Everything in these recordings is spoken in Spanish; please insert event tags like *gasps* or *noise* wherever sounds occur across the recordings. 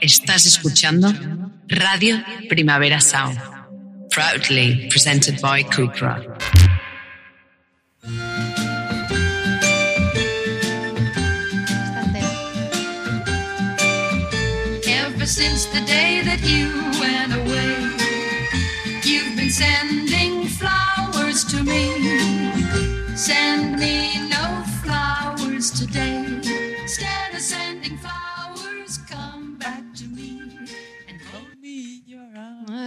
Estás escuchando Radio Primavera Sound, proudly presented by Kukra. Ever since the day that you went away, you've been sending flowers to me. Send me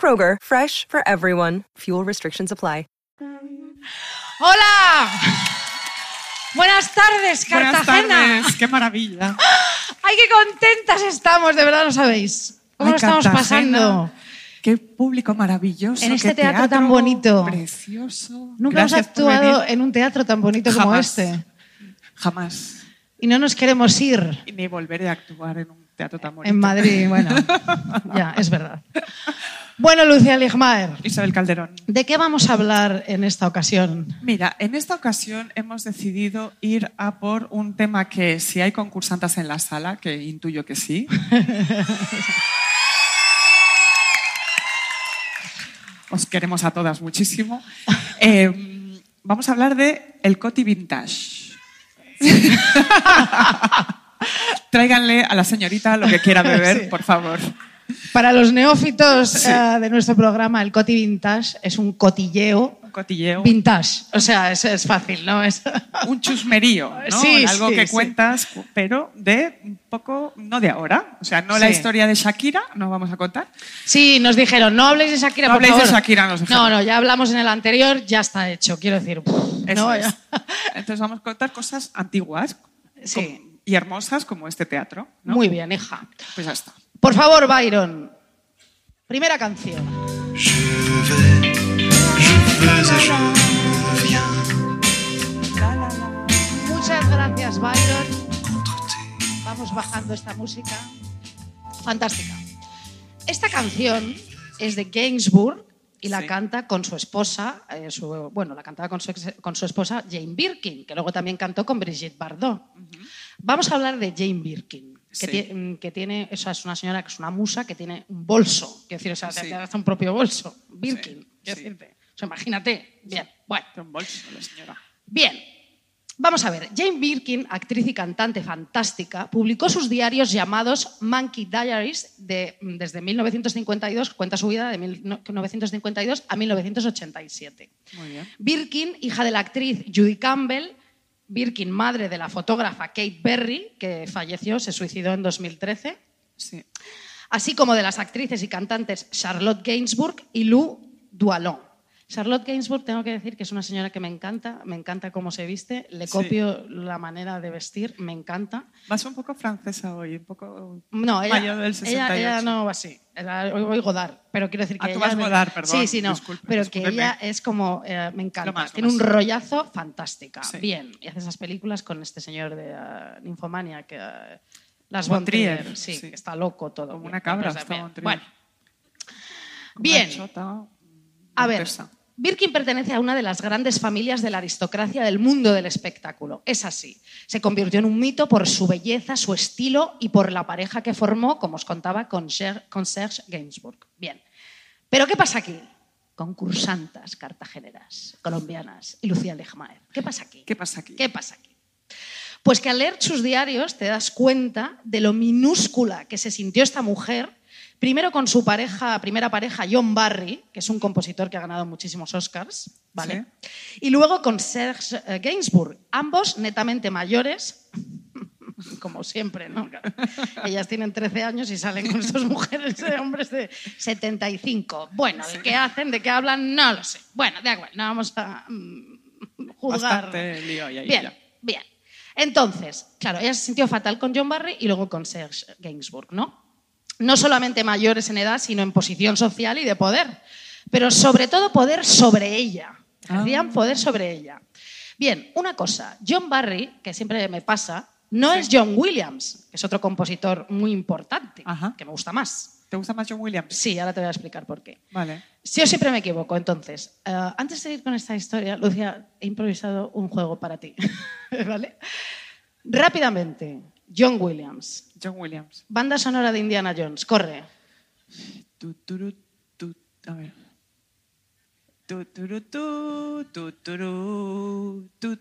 Kroger, fresh for everyone. Fuel restrictions apply. ¡Hola! Buenas tardes, Buenas Cartagena. tardes, qué maravilla. *gasps* ¡Ay, qué contentas estamos! De verdad, no sabéis. ¿Cómo Ay, lo estamos Cartagena, pasando? Qué público maravilloso. En este teatro tan bonito. Precioso. Nunca Gracias hemos actuado en un teatro tan bonito como este. Jamás. Y no nos queremos ir. Y ni volveré a actuar en un teatro tan bonito. En Madrid, bueno. *laughs* ya, es verdad. Bueno, Lucía Ligmaer, Isabel Calderón. ¿de qué vamos a hablar en esta ocasión? Mira, en esta ocasión hemos decidido ir a por un tema que si hay concursantes en la sala, que intuyo que sí. *laughs* Os queremos a todas muchísimo. Eh, vamos a hablar de el Coti Vintage. *laughs* Tráiganle a la señorita lo que quiera beber, Sí. por favor. Para los neófitos Sí. eh, de nuestro programa, el Coti Vintage es un cotilleo Un cotilleo. vintage. O sea, es, es fácil, ¿no? Es... *laughs* un chusmerío, ¿no? Sí, Algo sí, que cuentas, pero de un poco, no de ahora. O sea, no la historia de Shakira, no vamos a contar. Sí, nos dijeron, no habléis de Shakira, No por habléis de. Shakira, nos dijeron. No, no, ya hablamos en el anterior, ya está hecho. Quiero decir, Eso no, es. *laughs* Entonces vamos a contar cosas antiguas Sí. como- y hermosas como este teatro. ¿no? Muy bien, hija. Pues ya está. Por favor, Byron. Primera canción. Muchas gracias, Byron. Vamos bajando esta música. Fantástica. Esta canción es de Gainsbourg y la Sí. canta con su esposa, eh, su- bueno, la cantaba con su, ex- con su esposa Jane Birkin, que luego también cantó con Brigitte Bardot. Vamos a hablar de Jane Birkin, que, Sí. mm, que tiene, o sea, es una señora que es una musa que tiene un bolso, quiero decir, o sea, Sí. tiene hasta un propio bolso, Birkin, quiero decirte. O sea, imagínate. Bien, bueno. Un bolso, la señora. Bien, vamos a ver. Jane Birkin, actriz y cantante fantástica, publicó sus diarios llamados Monkey Diaries de- desde 1952, cuenta su vida de 1952 a 1987. Muy bien. Birkin, hija de la actriz Judy Campbell, Birkin, madre de la fotógrafa Kate Berry, que falleció, se suicidó en 2013, Sí. así como de las actrices y cantantes Charlotte Gainsbourg y Lou Dualon. Charlotte Gainsbourg, tengo que decir que es una señora que me encanta, me encanta cómo se viste, le Sí. copio la manera de vestir, me encanta. Vas un poco francesa hoy, un poco No, ella, mayor del ella, 68. ella no va así, era, hoy voy Godard, pero quiero decir que Ah, tú ella vas Godard, perdón, Sí, sí, no, disculpe, pero que discúlpeme. ella es como, eh, me encanta, más, tiene un rollazo fantástica, Sí. bien, y hace esas películas con este señor de uh, Ninfomania, que uh, las Von Von Trier, Trier, sí, sí. que está loco todo. Como una cabra está. Bueno, bien. A ver. Birkin pertenece a una de las grandes familias de la aristocracia del mundo del espectáculo. Es así. Se convirtió en un mito por su belleza, su estilo y por la pareja que formó, como os contaba, con Ser- con Serge Gainsbourg. Bien. Pero ¿qué pasa aquí? Concursantas cartageneras, colombianas y Lucía Lejmaer. ¿Qué pasa aquí? ¿Qué pasa aquí? ¿Qué pasa aquí? Pues que al leer sus diarios te das cuenta de lo minúscula que se sintió esta mujer, primero con su pareja, primera pareja, John Barry, que es un compositor que ha ganado muchísimos Oscars, ¿vale? Y luego con Serge eh, Gainsbourg, ambos netamente mayores, *laughs* como siempre, ¿no? *laughs* Ellas tienen 13 años y salen con estas mujeres de hombres de 75. Bueno, ¿de qué hacen? ¿De qué hablan? No lo sé. Bueno, de acuerdo, no vamos a mm, juzgar. Bastante lío ahí Bien, ya. bien. Entonces, claro, ella se sintió fatal con John Barry y luego con Serge Gainsbourg, ¿no? No solamente mayores en edad, sino en posición social y de poder, pero sobre todo poder sobre ella. Ejercían poder sobre ella. Bien, una cosa, John Barry, que siempre me pasa, no es John Williams, que es otro compositor muy importante, Ajá. que me gusta más. ¿Te gusta más John Williams? Sí, ahora te voy a explicar por qué. Vale. Yo siempre me equivoco, entonces. eh, antes de ir con esta historia, Lucia, he improvisado un juego para ti. *laughs* ¿Vale? Rápidamente, John Williams, John Williams. banda sonora de Indiana Jones, corre. Tu, turu, tu, a ver.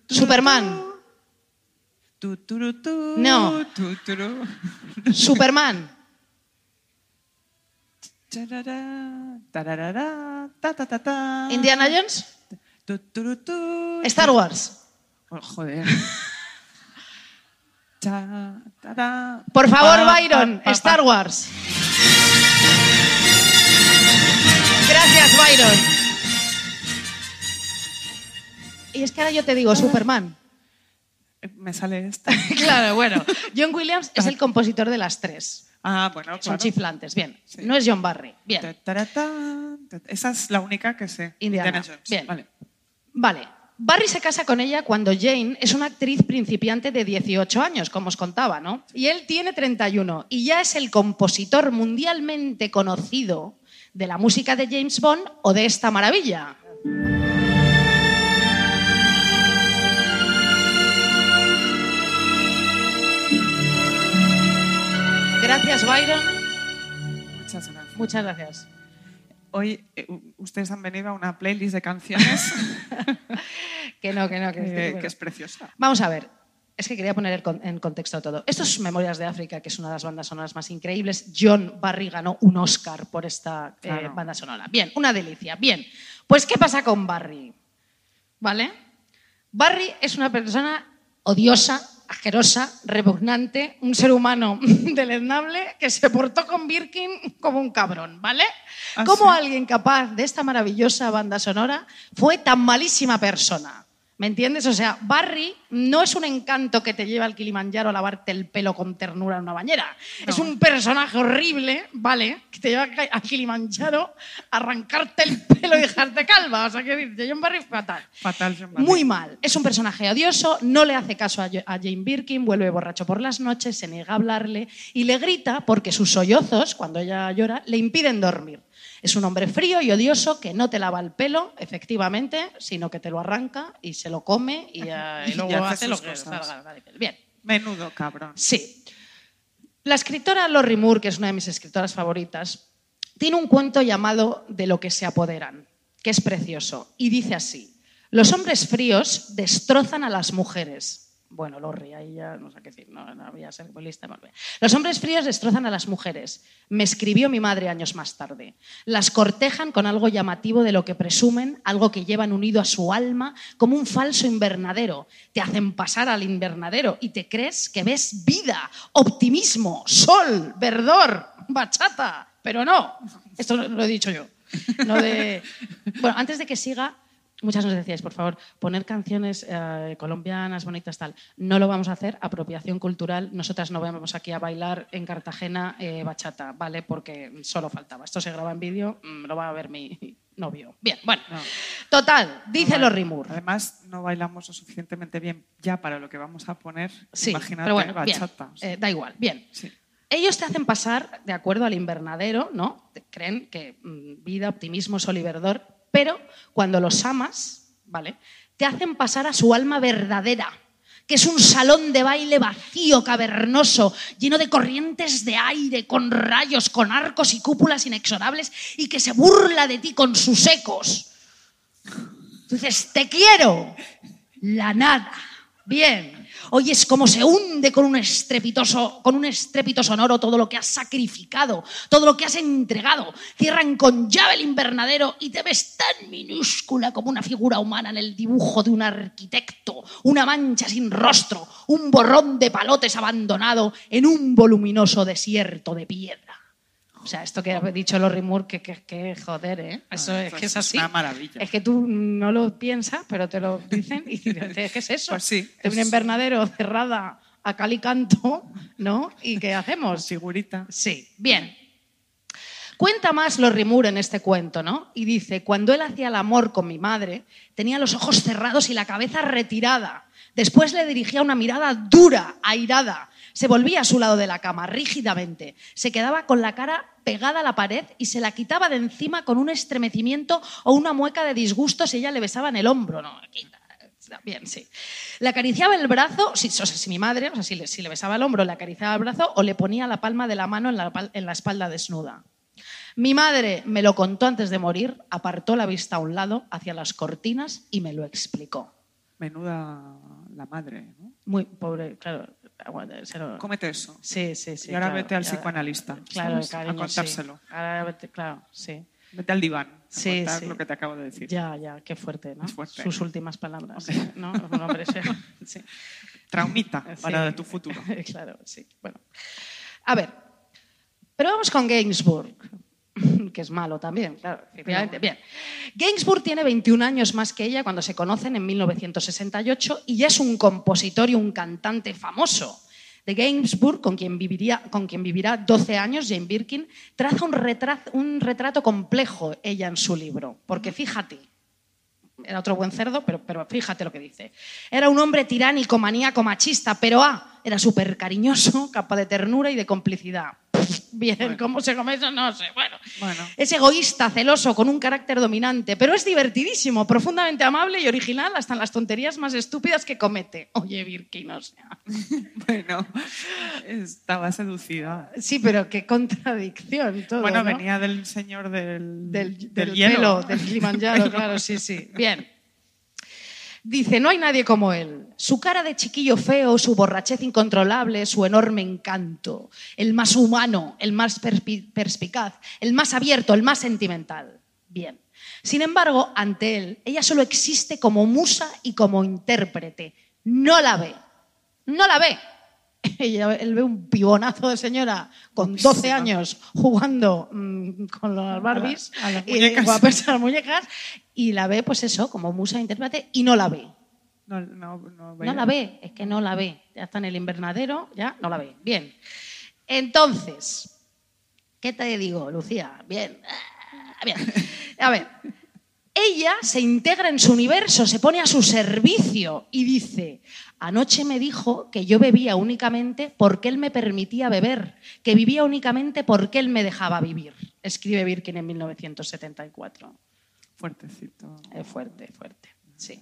Superman. No. Superman. Indiana Jones, Star Wars. Oh, joder. Por favor, Byron. Star Wars. Gracias, Byron. Y es que ahora yo te digo, Superman. Me sale esta. *laughs* Claro, bueno. John Williams es el compositor de las tres. Ah, bueno, Son claro. chiflantes, bien. Sí. No es John Barry, bien. Esa es la única que sé. Indiana, Jones. bien. Vale. Vale. Barry se casa con ella cuando Jane es una actriz principiante de 18 años, como os contaba, ¿no? Y él tiene 31 y ya es el compositor mundialmente conocido de la música de James Bond o de esta maravilla. Gracias, Byron. Muchas gracias. Muchas gracias. Hoy eh, ustedes han venido a una playlist de canciones *laughs* Que no, que no, que, *laughs* bueno. que es preciosa. Vamos a ver. Es que quería poner en contexto todo. Esto es Memorias de África, que es una de las bandas sonoras más increíbles. John Barry ganó un Oscar por esta eh, banda sonora. Bien, una delicia. Bien, pues ¿qué pasa con Barry? ¿Vale? Barry es una persona odiosa, asquerosa, repugnante, un ser humano *laughs* deleznable que se portó con Birkin como un cabrón, ¿vale? ¿Ah, ¿Cómo sí? alguien capaz de esta maravillosa banda sonora fue tan malísima persona? ¿Me entiendes? O sea, Barry no es un encanto que te lleva al Kilimanjaro a lavarte el pelo con ternura en una bañera. Es un personaje horrible, ¿vale? Que te lleva al Kilimanjaro a arrancarte el pelo y dejarte calva. O sea, que dice, John Barry fatal. Fatal, John Barry. Muy mal. Es un personaje odioso, no le hace caso a Jane Birkin, vuelve borracho por las noches, se niega a hablarle y le grita porque sus sollozos, cuando ella llora, le impiden dormir. Es un hombre frío y odioso que no te lava el pelo, efectivamente, sino que te lo arranca y se lo come y, Y luego hace hace lo que salga. Bien. Menudo cabrón. Sí. La escritora Lori Moore, que es una de mis escritoras favoritas, tiene un cuento llamado De lo que se apoderan, que es precioso, y dice así, los hombres fríos destrozan a las mujeres. Bueno, Lori, ahí ya no sé qué decir, no, no voy a ser muy lista. molt bé. Los hombres fríos destrozan a las mujeres. Me escribió mi madre años más tarde. Las cortejan con algo llamativo de lo que presumen, algo que llevan unido a su alma como un falso invernadero. Te hacen pasar al invernadero y te crees que ves vida, optimismo, sol, verdor, bachata. Pero no, esto lo he dicho yo. De... *laughs* Bueno, antes de que siga, muchas nos decíais, por favor, poner canciones eh, colombianas, bonitas, tal. No lo vamos a hacer, apropiación cultural. Nosotras no vamos aquí a bailar en Cartagena eh, bachata, ¿vale? Porque solo faltaba. Esto se graba en vídeo, mm, lo va a ver mi novio. Bien, bueno. No. Total, dice No, Moore. Además, no bailamos lo suficientemente bien ya para lo que vamos a poner. Sí, Imagínate pero bueno, bien, bachata. eh, da igual, bien. Sí. Ellos te hacen pasar de acuerdo al invernadero, ¿no? Creen que mm, vida, optimismo, sol y verdor, pero cuando los amas, ¿vale? Te hacen pasar a su alma verdadera, que es un salón de baile vacío, cavernoso, lleno de corrientes de aire, con rayos, con arcos y cúpulas inexorables, y que se burla de ti con sus ecos. Tú dices, te quiero. La nada. Bien. Oyes cómo se hunde con un estrepitoso, con un estrépito sonoro todo lo que has sacrificado, todo lo que has entregado. Cierran con llave el invernadero y te ves tan minúscula como una figura humana en el dibujo de un arquitecto, una mancha sin rostro, un borrón de palotes abandonado en un voluminoso desierto de piedra. O sea, esto que ha dicho Lori Moore, que, que, que joder, ¿eh? Eso Ah, es pues que es es así. una maravilla. Es que tú no lo piensas, pero te lo dicen y dices, ¿qué es eso? Pues sí, De un es- invernadero cerrada a cal y canto, ¿no? ¿Y qué hacemos? Figurita. Sí, bien. Cuenta más Lorry Moore en este cuento, ¿no? Y dice, cuando él hacía el amor con mi madre, tenía los ojos cerrados y la cabeza retirada. Después le dirigía una mirada dura, airada. Se volvía a su lado de la cama, rígidamente. Se quedaba con la cara pegada a la pared y se la quitaba de encima con un estremecimiento o una mueca de disgusto si ella le besaba en el hombro. No, bien, sí. Le acariciaba el brazo, si, o sea, si mi madre, o sea, si le, si le besaba el hombro, le acariciaba el brazo o le ponía la palma de la mano en la, en la espalda desnuda. Mi madre me lo contó antes de morir, apartó la vista a un lado, hacia las cortinas y me lo explicó. Menuda la madre, ¿no? Muy pobre, claro. Bueno, lo- Cómete eso. Sí, sí, sí. y ahora claro, vete al psicoanalista. Claro, cariño, a contárselo. sí. Ahora vete- claro, sí. Vete al diván a Sí, contar sí. lo que te acabo de decir. Ya, ya, qué fuerte, ¿no? Es fuerte. Sus últimas palabras, Hombre. ¿no? Hombre serio. *laughs* Sí. Traumita para tu futuro. *laughs* claro, sí. Bueno. A ver, pero vamos con Gainsbourg, *laughs* que es malo también, claro, efectivamente. Bien. Gainsbourg tiene 21 años más que ella cuando se conocen en 1968 y ya es un compositor y un cantante famoso. De Gainsbourg, con quien, viviría, con quien vivirá 12 años, Jane Birkin, traza un, retra- un retrato complejo ella en su libro. Porque fíjate, era otro buen cerdo, pero, pero fíjate lo que dice. Era un hombre tiránico, maníaco, machista, pero ah, era súper cariñoso, *laughs* capaz de ternura y de complicidad. *laughs* Bien, ¿cómo se come eso? No sé. Bueno. Bueno. Es egoísta, celoso, con un carácter dominante, pero es divertidísimo, profundamente amable y original hasta en las tonterías más estúpidas que comete. Oye, Birkin, o sea. *laughs* Bueno, estaba seducida. Sí, pero qué contradicción todo. bueno, ¿no? venía del señor del, del, del del hielo. pelo, del Kilimanjaro, claro, sí, sí. *laughs* Bien. Dice, no hay nadie como él. Su cara de chiquillo feo, su borrachez incontrolable, su enorme encanto. El más humano, el más perspi- perspicaz, el más abierto, el más sentimental. Bien. Sin embargo, ante él, ella solo existe como musa y como intérprete. No la ve. No la ve. *laughs* Ella- él ve un pibonazo de señora con 12 Guapísima. años jugando mm, con las Barbies a las y muñecas. guapas a las muñecas y la ve, pues eso, como musa intérprete y no la ve. No, no, no, No la ve, es que no la ve. Ya está en el invernadero, ya no la ve. Bien. Entonces, ¿qué te digo, Lucía? Bien. Ah, Bien. A ver, ella se integra en su universo, se pone a su servicio y dice, anoche me dijo que yo bebía únicamente porque él me permitía beber, que vivía únicamente porque él me dejaba vivir. Escribe Birkin en 1974. Fuertecito. Es fuerte, fuerte. Sí.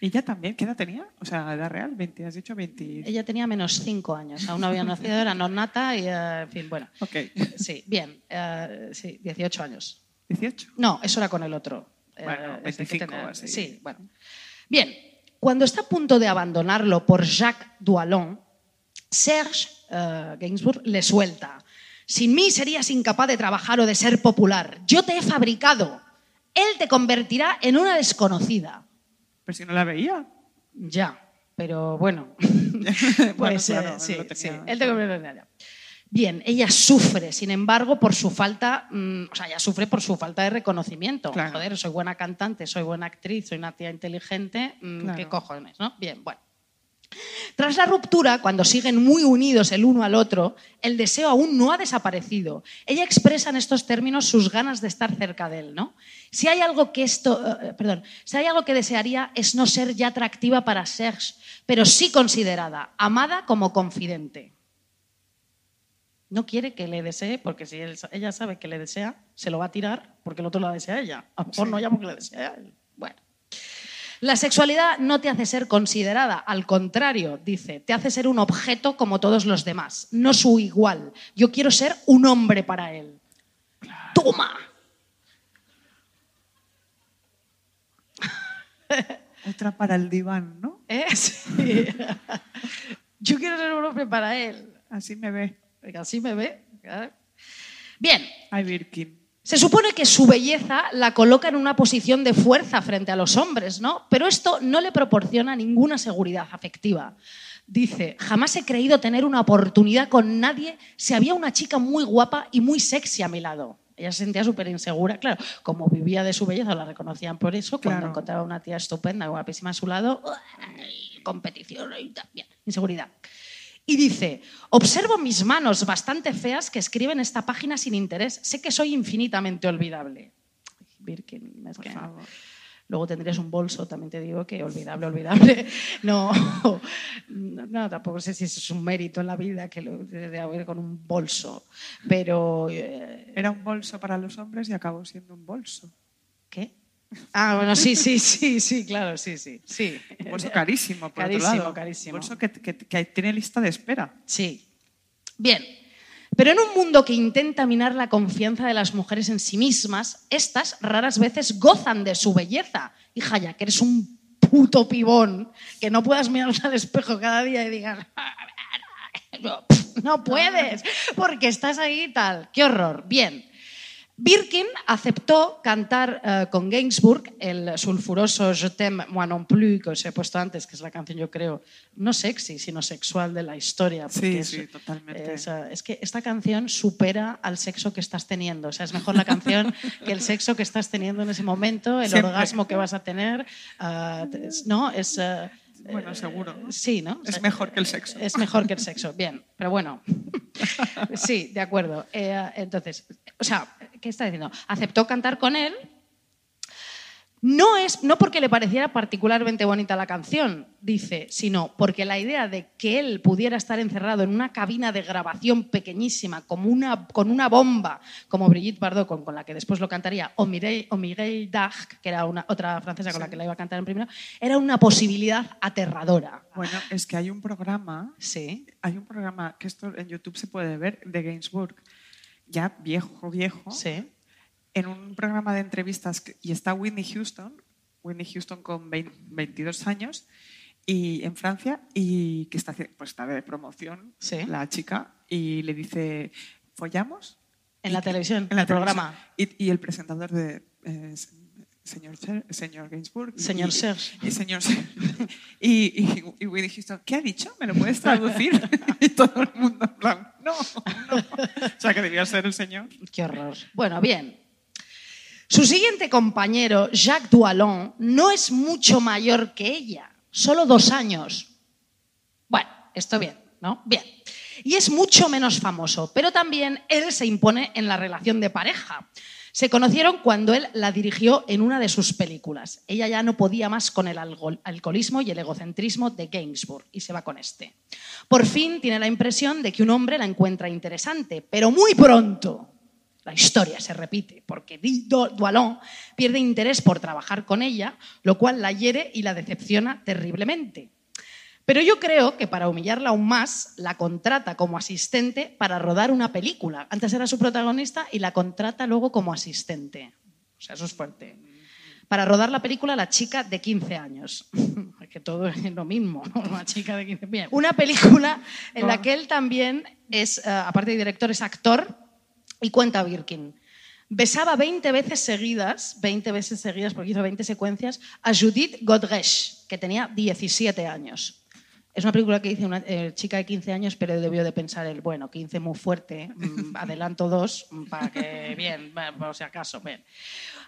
¿Y ella también? ¿Qué edad tenía? O sea, edad real, 20, has dicho 20. Ella tenía menos cinco años, aún no había nacido, era no nata y, eh, en fin, bueno. Ok. Sí, bien, eh, sí, 18 años. 18. No, eso era con el otro. Eh, Bueno, ese que 25 tenía- así. Sí, bueno. Bien, cuando está a punto de abandonarlo por Jacques Duallon, Serge eh, Gainsbourg le suelta. Sin mí serías incapaz de trabajar o de ser popular. Yo te he fabricado. Él te convertirá en una desconocida. Pero si no la veía. Ya, pero bueno. *laughs* *laughs* Bueno, pues eh, claro, sí, lo tenía sí, él te convierte en ella. Bien, ella sufre, sin embargo, por su falta, mm, o sea, ella sufre por su falta de reconocimiento. Claro. Joder, soy buena cantante, soy buena actriz, soy una tía inteligente, mm, Claro. ¿qué cojones, no? Bien, bueno. Tras la ruptura, cuando siguen muy unidos el uno al otro, el deseo aún no ha desaparecido. Ella expresa en estos términos sus ganas de estar cerca de él, ¿no? Si hay algo que esto, eh, perdón, si hay algo que desearía es no ser ya atractiva para Serge, pero sí considerada, amada como confidente. No quiere que le desee, porque si él- ella sabe que le desea, se lo va a tirar porque el otro la desea a ella. A lo mejor no llamo que le desea a él. Bueno. La sexualidad no te hace ser considerada, al contrario, dice, te hace ser un objeto como todos los demás, no su igual. Yo quiero ser un hombre para él. ¡Toma! Otra para el diván, ¿no? *laughs* ¿Eh? Sí. *laughs* Yo quiero ser un hombre para él. Así me ve. Así me ve. Bien, Ay, Birkin. Se supone que su belleza la coloca en una posición de fuerza frente a los hombres, ¿no? Pero esto no le proporciona ninguna seguridad afectiva. Dice, jamás he creído tener una oportunidad con nadie si había una chica muy guapa y muy sexy a mi lado. Ella se sentía súper insegura, claro, como vivía de su belleza, la reconocían por eso, cuando Claro. encontraba una tía estupenda, guapísima a su lado, ¡ay! competición y tal, bien, inseguridad. Y dice, observo mis manos bastante feas que escriben esta página sin interés. Sé que soy infinitamente olvidable. Birkin, es que-. Luego tendrías un bolso, también te digo que olvidable, olvidable. *laughs* No, no, tampoco sé si eso es un mérito en la vida que lo de haber con un bolso. Pero, eh, Era un bolso para los hombres y acabó siendo un bolso. ¿qué? Ah, bueno, sí, sí, sí, sí, claro, sí, sí. sí. Un bolso carísimo, por Carísimo, otro lado. carísimo. Un bolso que, que- que tiene lista de espera. Sí. Bien. Pero en un mundo que intenta minar la confianza de las mujeres en sí mismas, estas raras veces gozan de su belleza. Hija, ya que eres un puto pibón, que no puedas mirarte al espejo cada día y digas, no, no puedes, porque estás ahí y tal. Qué horror. Bien. Birkin aceptó cantar eh, con Gainsbourg el sulfuroso Je t'aime moi non plus que os he puesto antes, que es la canción, yo creo, no sexy, sino sexual de la historia. Sí, es, sí, totalmente. Es, eh, es que esta canción supera al sexo que estás teniendo. O sea, es mejor la canción *laughs* que el sexo que estás teniendo en ese momento, el Siempre. orgasmo que vas a tener. es- no, es. eh, Bueno, seguro. ¿no? Sí, ¿no? Es mejor que el sexo. Es mejor que el sexo, bien, pero bueno. Sí, de acuerdo. Eh, entonces, o sea, ¿qué está diciendo? Aceptó cantar con él. No es no porque le pareciera particularmente bonita la canción, dice, sino porque la idea de que él pudiera estar encerrado en una cabina de grabación pequeñísima, como una, con una bomba, como Brigitte Bardot, con, con la que después lo cantaría, o Mireille, o Mireille Darc, que era una, otra francesa con la que la iba a cantar en primero, era una posibilidad aterradora. Bueno, es que hay un programa, Sí. hay un programa que esto en YouTube se puede ver de Gainsbourg, ya viejo, viejo, Sí. En un programa de entrevistas y está Whitney Houston, Whitney Houston con 20 22 años y en Francia y que está pues está de promoción Sí. la chica y le dice follamos En la televisión, en el programa. y, y el presentador de eh, se- señor señor Gainsbourg Señor y, Serge. y señor Serge. *laughs* y, y, y Whitney Houston ¿qué ha dicho? ¿me lo puedes *laughs* traducir? *laughs* y todo el mundo en plan no, no o sea que debía ser el señor Qué horror. Bueno, bien. Su siguiente compañero, Jacques Duallon, no es mucho mayor que ella, solo dos años. Bueno, esto bien, ¿no? Bien. Y es mucho menos famoso, pero también él se impone en la relación de pareja. Se conocieron cuando él la dirigió en una de sus películas. Ella ya no podía más con el alcoholismo y el egocentrismo de Gainsbourg y se va con este. Por fin tiene la impresión de que un hombre la encuentra interesante, pero muy pronto la historia se repite porque Duallon pierde interés por trabajar con ella, lo cual la hiere y la decepciona terriblemente. Pero yo creo que para humillarla aún más, la contrata como asistente para rodar una película. Antes era su protagonista y la contrata luego como asistente. O sea, eso es fuerte. Para rodar la película La chica de 15 años. *laughs* Es que todo es lo mismo, ¿no? Una chica de 15 Bien. Una película en la que él también es, eh, aparte de director, es actor y cuenta Birkin. Besaba 20 veces seguidas, 20 veces seguidas, porque hizo 20 secuencias, a Judith Godrèche, que tenía 17 años. Es una película que dice una eh, chica de 15 años, pero debió de pensar el, bueno, 15 muy fuerte, mm, *laughs* adelanto dos, mm, para que, bien, por si acaso, bien.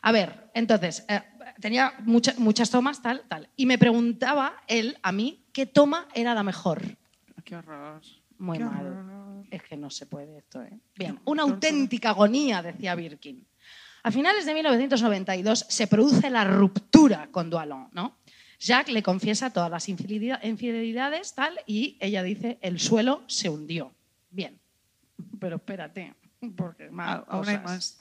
A ver, entonces, eh, tenía mucha- muchas tomas, tal, tal. Y me preguntaba él, a mí, qué toma era la mejor. qué horror Muy Qué mal. horror. Es que no se puede esto, ¿eh? Bien, una auténtica agonía, decía Birkin. A finales de 1992 se produce la ruptura con Duallon, ¿no? Jacques le confiesa todas las infidelidad- infidelidades, tal, y ella dice, el suelo se hundió. Bien, pero espérate, porque más Ah, aún hay más.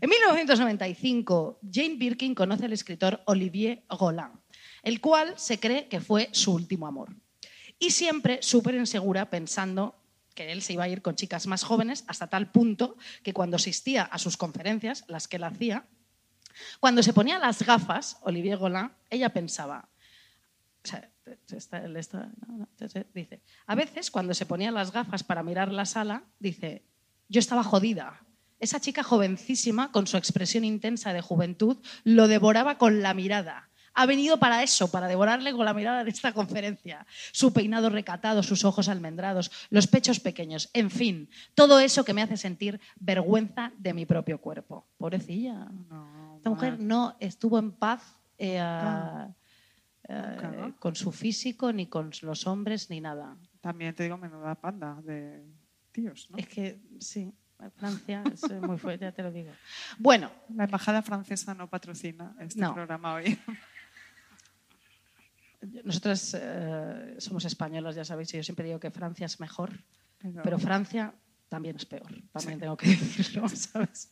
En 1995, Jane Birkin conoce al escritor Olivier Roland, el cual se cree que fue su último amor. Y siempre súper insegura pensando que él se iba a ir con chicas más jóvenes hasta tal punto que cuando asistía a sus conferencias, las que él hacía, cuando se ponía las gafas, Olivier Roland, ella pensaba, dice, a veces cuando se ponía las gafas para mirar la sala, dice, yo estaba jodida. Esa chica jovencísima, con su expresión intensa de juventud, lo devoraba con la mirada. Ha venido para eso, para devorarle con la mirada de esta conferencia. Su peinado recatado, sus ojos almendrados, los pechos pequeños, en fin, todo eso que me hace sentir vergüenza de mi propio cuerpo. Pobrecilla. No, Esta mujer no estuvo en paz eh, eh, con su físico, ni con los hombres, ni nada. también te digo, menuda panda de tíos, ¿no? Es que sí, Francia es eh, muy fuerte, ya te lo digo. *laughs* Bueno, La embajada francesa no patrocina este No. programa hoy. *laughs* nosotras eh, somos españolas, ya sabéis, y yo siempre digo que Francia es mejor, Pero- pero Francia también es peor, también tengo que *laughs* decirlo, ¿sabes?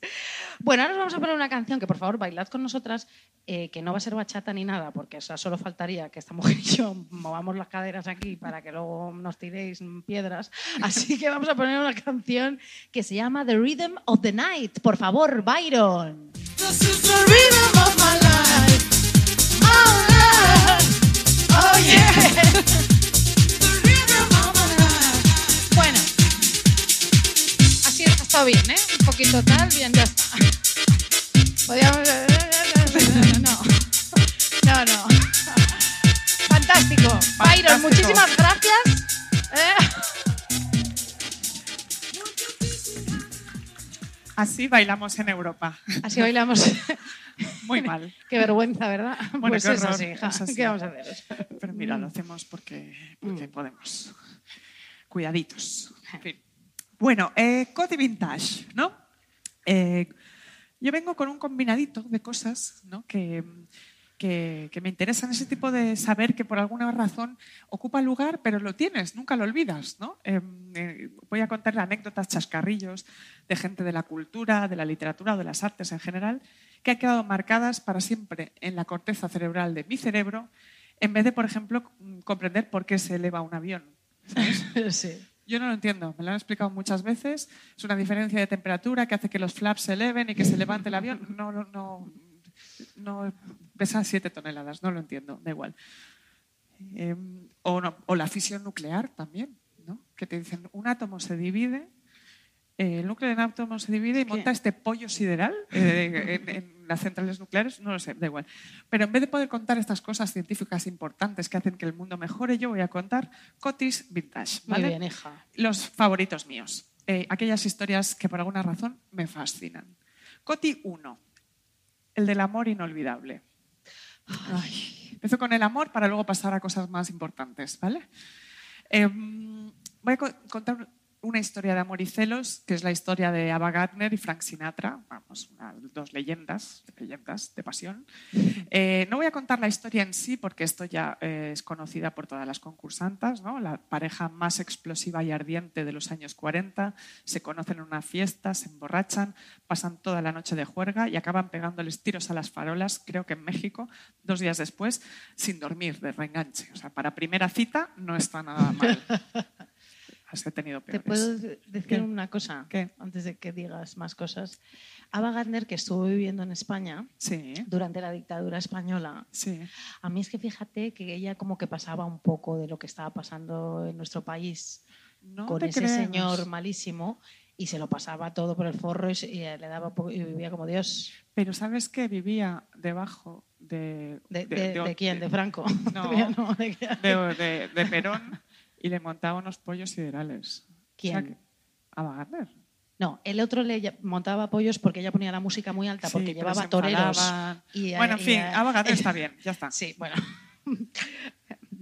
Bueno, ahora os vamos a poner una canción que por favor bailad con nosotras, eh, que no va a ser bachata ni nada, porque o sea, solo faltaría que esta mujer y yo movamos las caderas aquí para que luego nos tiréis piedras. Así que vamos a poner una canción que se llama The Rhythm of the Night. Por favor, Byron. This is the rhythm of my life. *laughs* Bueno, así ha estado bien, ¿eh? Un poquito tal, bien, ya está. Podríamos... *laughs* No, no, no. Fantástico. Byron, Fantástico. muchísimas gracias. ¿eh? Así bailamos en Europa. Así bailamos. *laughs* Muy mal. Qué vergüenza, ¿verdad? Bueno, pues qué es horror, así, hija. es así. *laughs* ¿Qué vamos a hacer? Pero mira, lo hacemos porque, porque podemos. Cuidaditos. En fin. Bueno, eh, Coty Vintage, ¿no? Eh, yo vengo con un combinadito de cosas ¿no? que, que, que me interesan, ese tipo de saber que por alguna razón ocupa lugar, pero lo tienes, nunca lo olvidas. ¿no? Eh, eh, voy a contarle anécdotas, chascarrillos de gente de la cultura, de la literatura o de las artes en general, que han quedado marcadas para siempre en la corteza cerebral de mi cerebro, en vez de, por ejemplo, comprender por qué se eleva un avión. ¿sabes? *laughs* Sí. Yo no lo entiendo, me lo han explicado muchas veces. Es una diferencia de temperatura que hace que los flaps se eleven y que se levante el avión. No, no, no, no pesa 7 toneladas, no lo entiendo, da igual. Eh, o, no- o la fisión nuclear también, ¿no? que te dicen un átomo se divide, eh, el núcleo de un átomo se divide y monta este pollo sideral eh, en, en las centrales nucleares, no lo sé, da igual. Pero en vez de poder contar estas cosas científicas importantes que hacen que el mundo mejore, yo voy a contar cotis vintage. Muy ¿vale? bien, hija. los favoritos míos. Eh, aquellas historias que por alguna razón me fascinan. Coti 1. El del amor inolvidable. Ay, empiezo con el amor para luego pasar a cosas más importantes, ¿vale? Em, voy a co- contar una historia de amor y celos, que es la historia de Ava Gardner y Frank Sinatra, vamos, dos leyendas, leyendas de pasión. Eh, no voy a contar la historia en sí, porque esto ya eh, es conocida por todas las concursantes, ¿no? la pareja más explosiva y ardiente de los años 40, se conocen en una fiesta, se emborrachan, pasan toda la noche de juerga y acaban pegándoles tiros a las farolas, creo que en México, dos días después, sin dormir, de reenganche. O sea, para primera cita no está nada mal. *laughs* Has tenido ¿Te peores. puedo de- decir ¿Qué? una cosa? ¿Qué? Antes de que digas más cosas. Ava Gardner, que estuvo viviendo en España Sí, durante la dictadura española, sí. a mí es que fíjate que ella como que pasaba un poco de lo que estaba pasando en nuestro país No con te ese señor malísimo y se lo pasaba todo por el forro y, le daba poco- y vivía como Dios. Pero ¿sabes qué? Vivía debajo de... ¿De, de- de quién? ¿De Franco? No. *laughs* No, de Perón y le montaba unos pollos siderales. ¿Quién? O sea que- Ava Gardner. No, el otro le montaba pollos porque ella ponía la música muy alta porque llevaba toreros. y, bueno, en y, fin, Ava Gardner *laughs* está bien, ya está. Sí, bueno.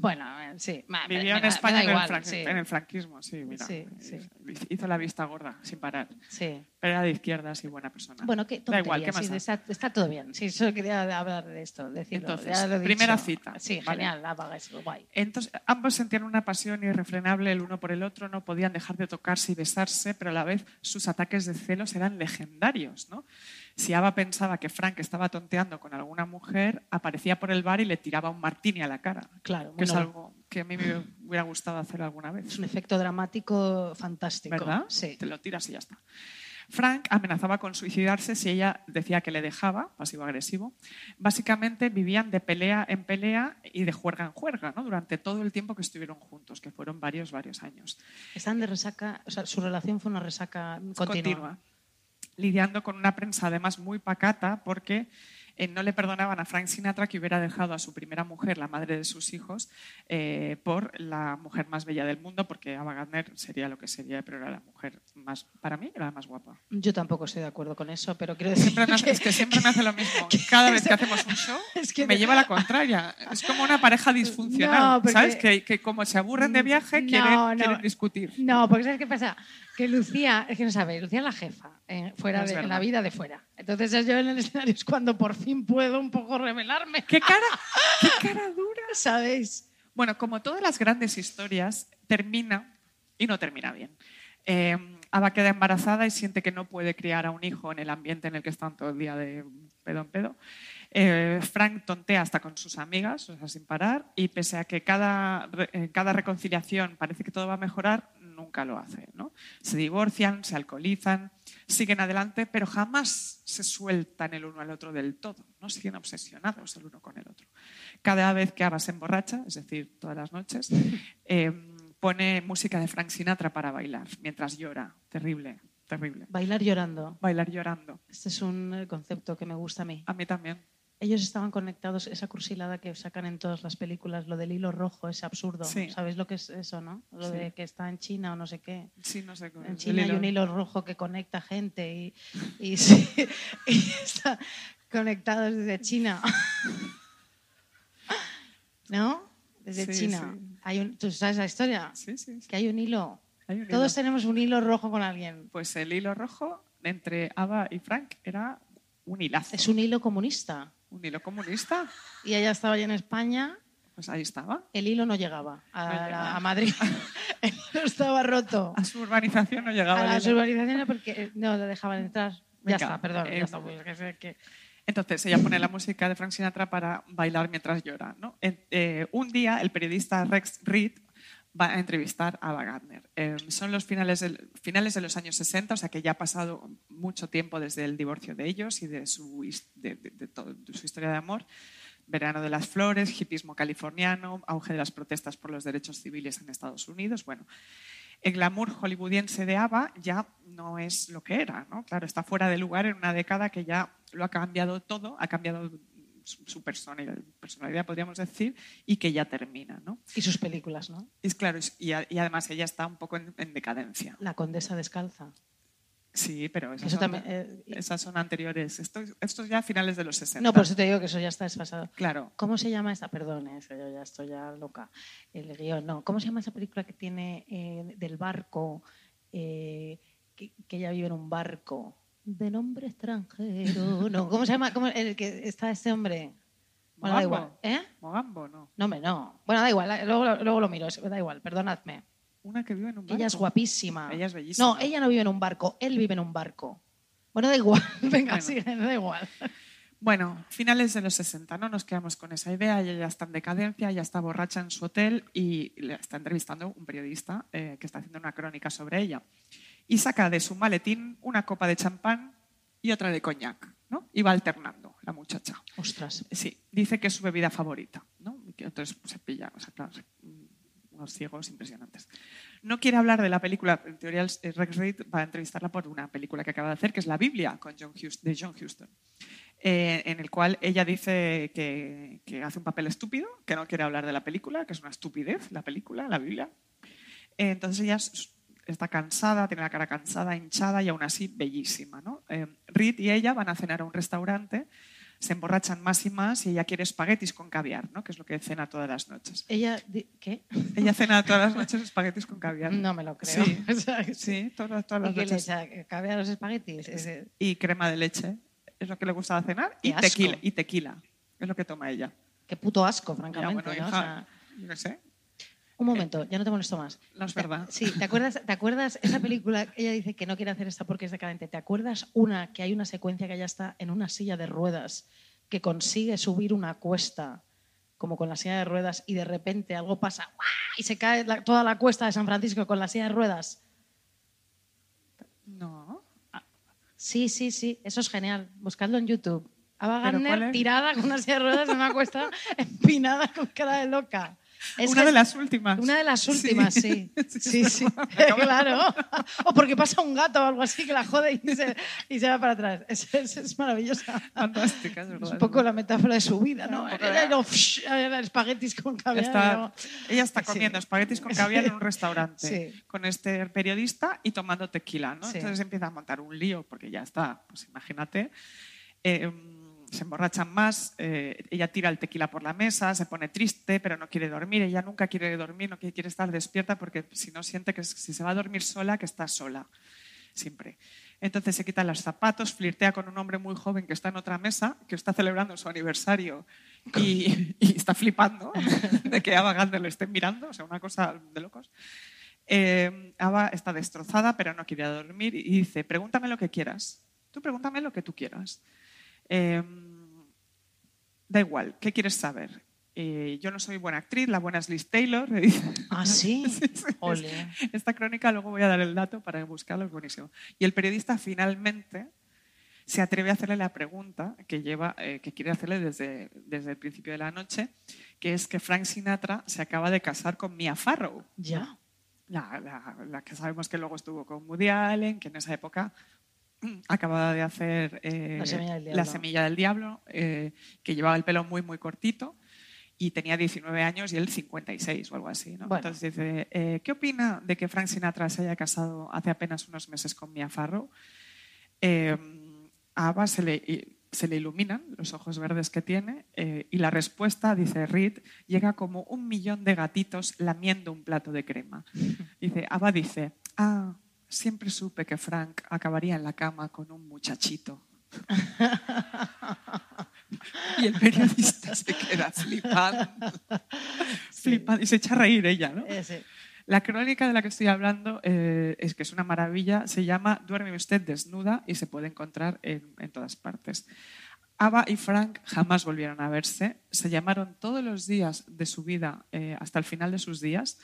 Bueno, eh, sí. ma- Vivió me en España da en, igual, el fran- sí. en el franquismo, sí, mira. Sí, sí. Hizo la vista gorda, sin parar. Sí. Pero era de izquierdas y buena persona. Bueno, qué Da tontería, igual, ¿qué más sí, da? está, está todo bien. Sí, solo quería hablar de esto, decirlo. Entonces, primera cita, Sí, ¿vale? genial, la vaga es guay. Entonces, ambos sentían una pasión irrefrenable el uno por el otro, no podían dejar de tocarse y besarse, pero a la vez sus ataques de celos eran legendarios. ¿no? Si Ava pensaba que Frank estaba tonteando con alguna mujer, aparecía por el bar y le tiraba un martini a la cara, Claro, que es algo que a mí me hubiera gustado hacer alguna vez. es un efecto dramático fantástico. ¿Verdad? Sí. Te lo tiras y ya está. Frank amenazaba con suicidarse si ella decía que le dejaba, pasivo-agresivo. Básicamente vivían de pelea en pelea y de juerga en juerga, ¿no? Durante todo el tiempo que estuvieron juntos, que fueron varios, varios años. Están de resaca, o sea, su relación fue una resaca continua. Continua. Lidiando con una prensa además muy pacata porque eh, no le perdonaban a Frank Sinatra que hubiera dejado a su primera mujer, la madre de sus hijos, eh, por la mujer más bella del mundo, porque Ava Gardner sería lo que sería, pero era la mujer más, para mí, era la más guapa. Yo tampoco estoy de acuerdo con eso, pero quiero decir Siempre hace- que- es que siempre me hace lo mismo. *laughs* Cada vez que hacemos un show, *laughs* Es que- me lleva a la contraria. Es como una pareja disfuncional, No, porque- ¿sabes? Que, que como se aburren de viaje, No, quieren, no. quieren discutir. No, porque ¿sabes qué pasa? Que Lucía, es que no sabes, Lucía es la jefa, eh, fuera de, en la vida de fuera. Entonces yo en el escenario es cuando por fin puedo un poco revelarme. ¡Qué cara, qué cara dura! *laughs* ¿Sabéis? Bueno, como todas las grandes historias, termina y no termina bien. Eh, Ava queda embarazada y siente que no puede criar a un hijo en el ambiente en el que están todo el día de pedo en pedo. Eh, Frank tontea hasta con sus amigas, o sea, sin parar, y pese a que cada, eh, cada reconciliación parece que todo va a mejorar, nunca lo hace. ¿no? Se divorcian, se alcoholizan, siguen adelante, pero jamás se sueltan el uno al otro del todo, ¿no? siguen obsesionados el uno con el otro. Cada vez que Ava se emborracha, es decir, todas las noches, *laughs* eh, pone música de Frank Sinatra para bailar, mientras llora. Terrible, terrible. Bailar llorando. Bailar llorando. Este es un eh, concepto que me gusta a mí. A mí también. Ellos estaban conectados, esa cursilada que sacan en todas las películas, lo del hilo rojo, ese absurdo. Sí. ¿Sabéis lo que es eso, no? Lo Sí. de que está en China o no sé qué. Sí, no sé. En el China hay un hilo rojo que conecta gente y, y, *laughs* sí, y está conectado desde China. *laughs* ¿No? Desde China. Hay un, ¿Tú sabes la historia? Sí, sí, sí. Que hay un hilo. Hay un Todos hilo. tenemos un hilo rojo con alguien. Pues el hilo rojo entre Ava y Frank era un hilazo. Es un hilo comunista. Un hilo comunista. Y ella estaba allá en España, Pues ahí estaba. el hilo no llegaba a, No la- llegaba. a Madrid. *laughs* el hilo estaba roto. A su urbanización no llegaba. A el las hilo. urbanizaciones porque no le dejaban entrar. Ya está, perdón. eh, ya está, pues, que Entonces ella pone la música de Frank Sinatra para bailar mientras llora. ¿no? Eh, un día el periodista Rex Reed va a entrevistar a Ava Gardner. Eh, son los finales, de los años 60, o sea que ya ha pasado mucho tiempo desde el divorcio de ellos y de su historia de amor. Verano de las flores, hipismo californiano, auge de las protestas por los derechos civiles en Estados Unidos. Bueno, el glamour hollywoodiense de Ava ya no es lo que era, ¿no? Claro, está fuera de lugar en una década que ya lo ha cambiado todo, ha cambiado su, personalidad, personalidad, podríamos decir, y que ya termina, ¿no? Y sus películas, ¿no? Y es claro, y, a- y además ella está un poco en, en decadencia. La condesa descalza. Sí, pero esas, Eso son, también, eh, esas son anteriores. Esto, esto es ya a finales de los 60. No, por eso te digo que eso ya está desfasado. Claro. ¿Cómo se llama esta? Perdón, eh, yo ya estoy ya loca. El guion, no. ¿Cómo se llama esa película que tiene eh, del barco, eh, que, que ella vive en un barco? De nombre extranjero. No, ¿cómo se llama? ¿Cómo, el que está este hombre? Bueno, da Mogambo. igual. ¿Eh? Mogambo, no. No, hombre, no. Bueno, da igual, eh, luego, lo- luego lo miro, da igual, perdonadme. Una que vive en un Ella es barco. guapísima. Ella es bellísima. No, ella no vive en un barco, él vive en un barco. Bueno, da igual, *laughs* venga, Bueno. sigue, da igual. Bueno, finales de los 60, ¿no? Nos quedamos con esa idea. Ella ya está en decadencia, ya está borracha en su hotel y le está entrevistando un periodista eh, que está haciendo una crónica sobre ella. Y saca de su maletín una copa de champán y otra de coñac, ¿no? Y va alternando la muchacha. Ostras. Sí, dice que es su bebida favorita, ¿no? Entonces se pilla, o sea, claro, unos ciegos impresionantes. No quiere hablar de la película, en teoría Rex Reed va a entrevistarla por una película que acaba de hacer, que es La Biblia, con John de John Huston, eh, en el cual ella dice que, que hace un papel estúpido, que no quiere hablar de la película, que es una estupidez la película, la Biblia. Eh, entonces ella está cansada, tiene la cara cansada, hinchada y aún así bellísima. ¿no? Eh, Reed y ella van a cenar a un restaurante, se emborrachan más y más y ella quiere espaguetis con caviar, ¿no? que es lo que cena todas las noches. Ella, ¿qué? Ella cena todas las *laughs* noches espaguetis con caviar. No me lo creo. Sí, *laughs* O sea, sí, todas, todas ¿Y las qué le noches. a los espaguetis? Ese- Y crema de leche, es lo que le gusta cenar, y tequila, y tequila, es lo que toma ella. Qué puto asco, Ya, francamente. bueno, ¿no? O hija, sea, yo qué sé. Un momento, ya no te molesto más. No es verdad. Sí, ¿te acuerdas, ¿te acuerdas esa película? Ella dice que no quiere hacer esta porque es decadente. ¿Te acuerdas una que hay una secuencia que ella está en una silla de ruedas que consigue subir una cuesta como con la silla de ruedas y de repente algo pasa ¡guau! y se cae la- toda la cuesta de San Francisco con la silla de ruedas? No. Sí, sí, sí, eso es genial. Buscadlo en YouTube. Ava ¿Pero cuál Gardner tirada con una silla de ruedas en una cuesta *laughs* empinada con cara de loca. Es Una de las últimas. Una de las últimas, *laughs* sí. Sí, sí. *laughs* De- claro. O porque pasa un gato o algo así que la jode y se, y se va para atrás. Es, es, es maravillosa. Fantástica, es verdad. Es un poco la metáfora de su vida, ¿no? Un poco Era espaguetis con caviar. Está- ella está Sí. comiendo espaguetis con caviar en un restaurante Sí. con este periodista y tomando tequila, ¿no? Sí. Entonces empieza a montar un lío porque ya está, pues imagínate. Eh, se emborrachan más, eh, ella tira el tequila por la mesa, se pone triste, pero no quiere dormir. Ella nunca quiere dormir, no quiere, estar despierta porque si no siente que si se va a dormir sola, que está sola, siempre. Entonces se quita los zapatos, flirtea con un hombre muy joven que está en otra mesa, que está celebrando su aniversario y, y está flipando *laughs* de que Ava Gardner le esté mirando, o sea, una cosa de locos. Eh, Ava está destrozada, pero no quiere dormir y dice, pregúntame lo que quieras. Tú pregúntame lo que tú quieras. Eh, da igual, ¿qué quieres saber? Eh, yo no soy buena actriz, la buena es Liz Taylor. *laughs* Ah, *laughs* sí. Sí, sí. Ole. Esta crónica, luego voy a dar el dato para buscarlo, es buenísimo. Y el periodista finalmente se atreve a hacerle la pregunta que, lleva, eh, que quiere hacerle desde, desde el principio de la noche, que es que Frank Sinatra se acaba de casar con Mia Farrow, Ya. la, la- la que sabemos que luego estuvo con Woody Allen, que en esa época acababa de hacer eh, La semilla del La diablo. Semilla del Diablo, eh, que llevaba el pelo muy, muy cortito y tenía 19 años y él 56 o algo así. ¿no? Bueno. Entonces dice, eh, ¿qué opina de que Frank Sinatra se haya casado hace apenas unos meses con Mia Farrow? Eh, a Ava se le, se le iluminan los ojos verdes que tiene eh, y la respuesta, dice Reed, llega como un millón de gatitos lamiendo un plato de crema. *laughs* Dice, Ava dice, ah, siempre supe que Frank acabaría en la cama con un muchachito. *laughs* y el periodista se queda flipando. flipando y se echa a reír ella, ¿no? Ese. La crónica de la que estoy hablando eh, es que es una maravilla. Se llama Duerme usted desnuda y se puede encontrar en, en todas partes. Ava y Frank jamás volvieron a verse. Se llamaron todos los días de su vida eh, hasta el final de sus días.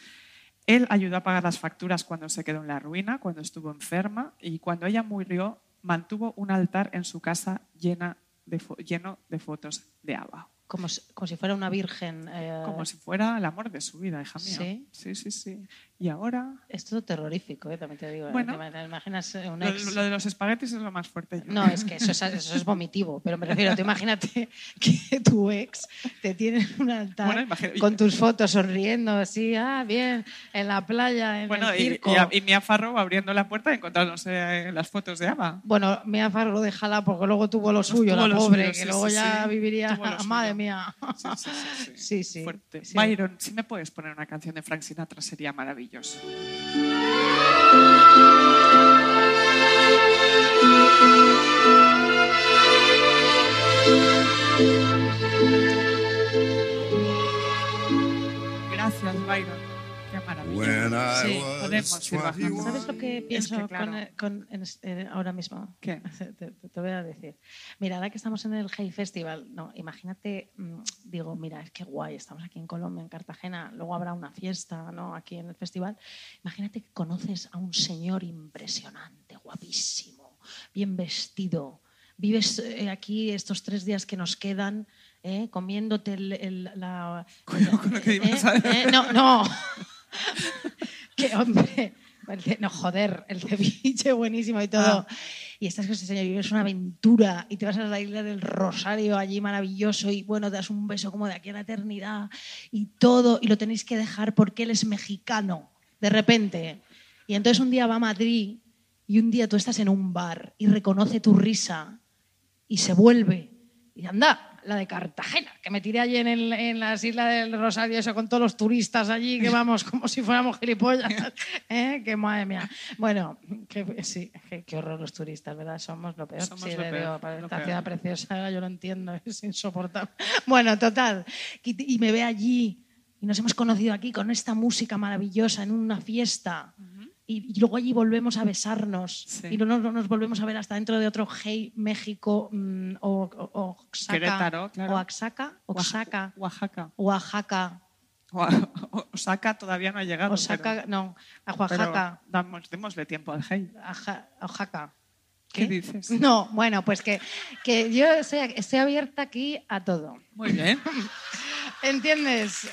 Él ayudó a pagar las facturas cuando se quedó en la ruina, cuando estuvo enferma y cuando ella murió mantuvo un altar en su casa llena de lleno de fotos de Ava. Como, si- como si fuera una virgen. eh, Como si fuera el amor de su vida, hija mía. ¿Sí? sí, sí. sí. Y ahora Es todo terrorífico, eh, también te digo. eh, Bueno. te imaginas un Lo, ex. lo de los espaguetis es lo más fuerte. No, es que eso es, eso es vomitivo, pero me refiero, tú imagínate *laughs* que tu ex te tiene en un altar Bueno, con tus fotos sonriendo así, ah, bien, en la playa, en Bueno, el y, circo. y, y Mia Farrow abriendo la puerta y encontrándose eh, las fotos de Ava. Bueno, Mia Farrow déjala porque luego tuvo lo suyo, tuvo la lo pobre, suyo, que luego sí, ya sí. viviría, *laughs* madre mía. Sí, sí, sí. *laughs* Fuerte. Byron, si me puedes poner una canción de Frank Sinatra sería maravilloso. Gracias, Byron. Sí, podemos was ir bajando. 21. ¿Sabes lo que pienso que, claro. con, eh, con- en es- eh, ahora mismo? ¿Qué? *laughs* Te, te- te voy a decir. Mira, ahora que estamos en el Hey Festival, no, imagínate, mm, digo, mira, es que guay, estamos aquí en Colombia, en Cartagena, luego habrá una fiesta, ¿no? Aquí en el festival. Imagínate que conoces a un señor impresionante, guapísimo, bien vestido. Vives eh, aquí estos tres días que nos quedan. ¿eh? comiéndote el, el- la... Cuidado con lo que ibas a ¿eh? ¿eh? No, no. Que hombre, el ce- no joder, el ceviche *laughs* buenísimo y todo. Ah. Y estás con ese señor y es una aventura y te vas a la isla del Rosario allí maravilloso y bueno, te das un beso como de aquí a la eternidad y todo y lo tenéis que dejar porque él es mexicano, de repente. Y entonces un día va a Madrid y un día tú estás en un bar y reconoce tu risa y se vuelve y anda, la de Cartagena, que me tiré allí en, el- en las Islas del Rosario, eso con todos los turistas allí, que vamos como si fuéramos gilipollas. *laughs* ¿eh? Que madre mía. Bueno, que, sí, que- qué horror los turistas, ¿verdad? Somos lo peor. Somos sí, lo peor, para lo esta peor. ciudad preciosa, yo lo entiendo, *laughs* es insoportable. Bueno, total. Y, y me ve allí y nos hemos conocido aquí con esta música maravillosa en una fiesta. Y, y luego allí volvemos a besarnos Sí. y no, no- no nos volvemos a ver hasta dentro de otro Hey México mm, o, o- o Oaxaca, Querétaro, claro. Oaxaca, Oaxaca, Oaxaca. Oaxaca, Oa- Osaka todavía no ha llegado. Oaxaca, no, a Oaxaca, damos, démosle tiempo al hey. Aja- Oaxaca. ¿Qué dices? No, bueno, pues que, que yo estoy, estoy abierta aquí a todo. Muy bien. *laughs* ¿Entiendes?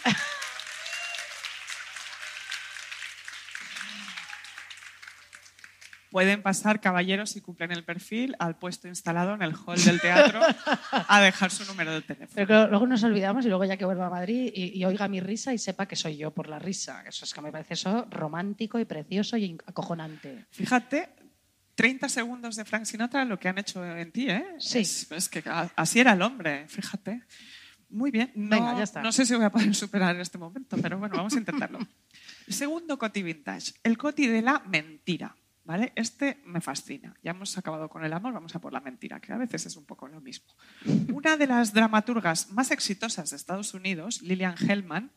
Pueden pasar caballeros si cumplen el perfil al puesto instalado en el hall del teatro a dejar su número de teléfono. Pero luego nos olvidamos y luego ya que vuelva a Madrid y, y oiga mi risa y sepa que soy yo por la risa. Eso es que me parece eso romántico y precioso y acojonante. Fíjate, 30 segundos de Frank Sinatra lo que han hecho en ti, ¿eh? Sí. Es, es que así era el hombre, fíjate. Muy bien. No, Venga, ya está. no sé si voy a poder superar en este momento, pero bueno, vamos a intentarlo. *laughs* Segundo Coti Vintage, el Coti de la mentira. ¿Vale? Este me fascina. Ya hemos acabado con el amor, vamos a por la mentira, que a veces es un poco lo mismo. Una de las dramaturgas más exitosas de Estados Unidos, Lillian Hellman,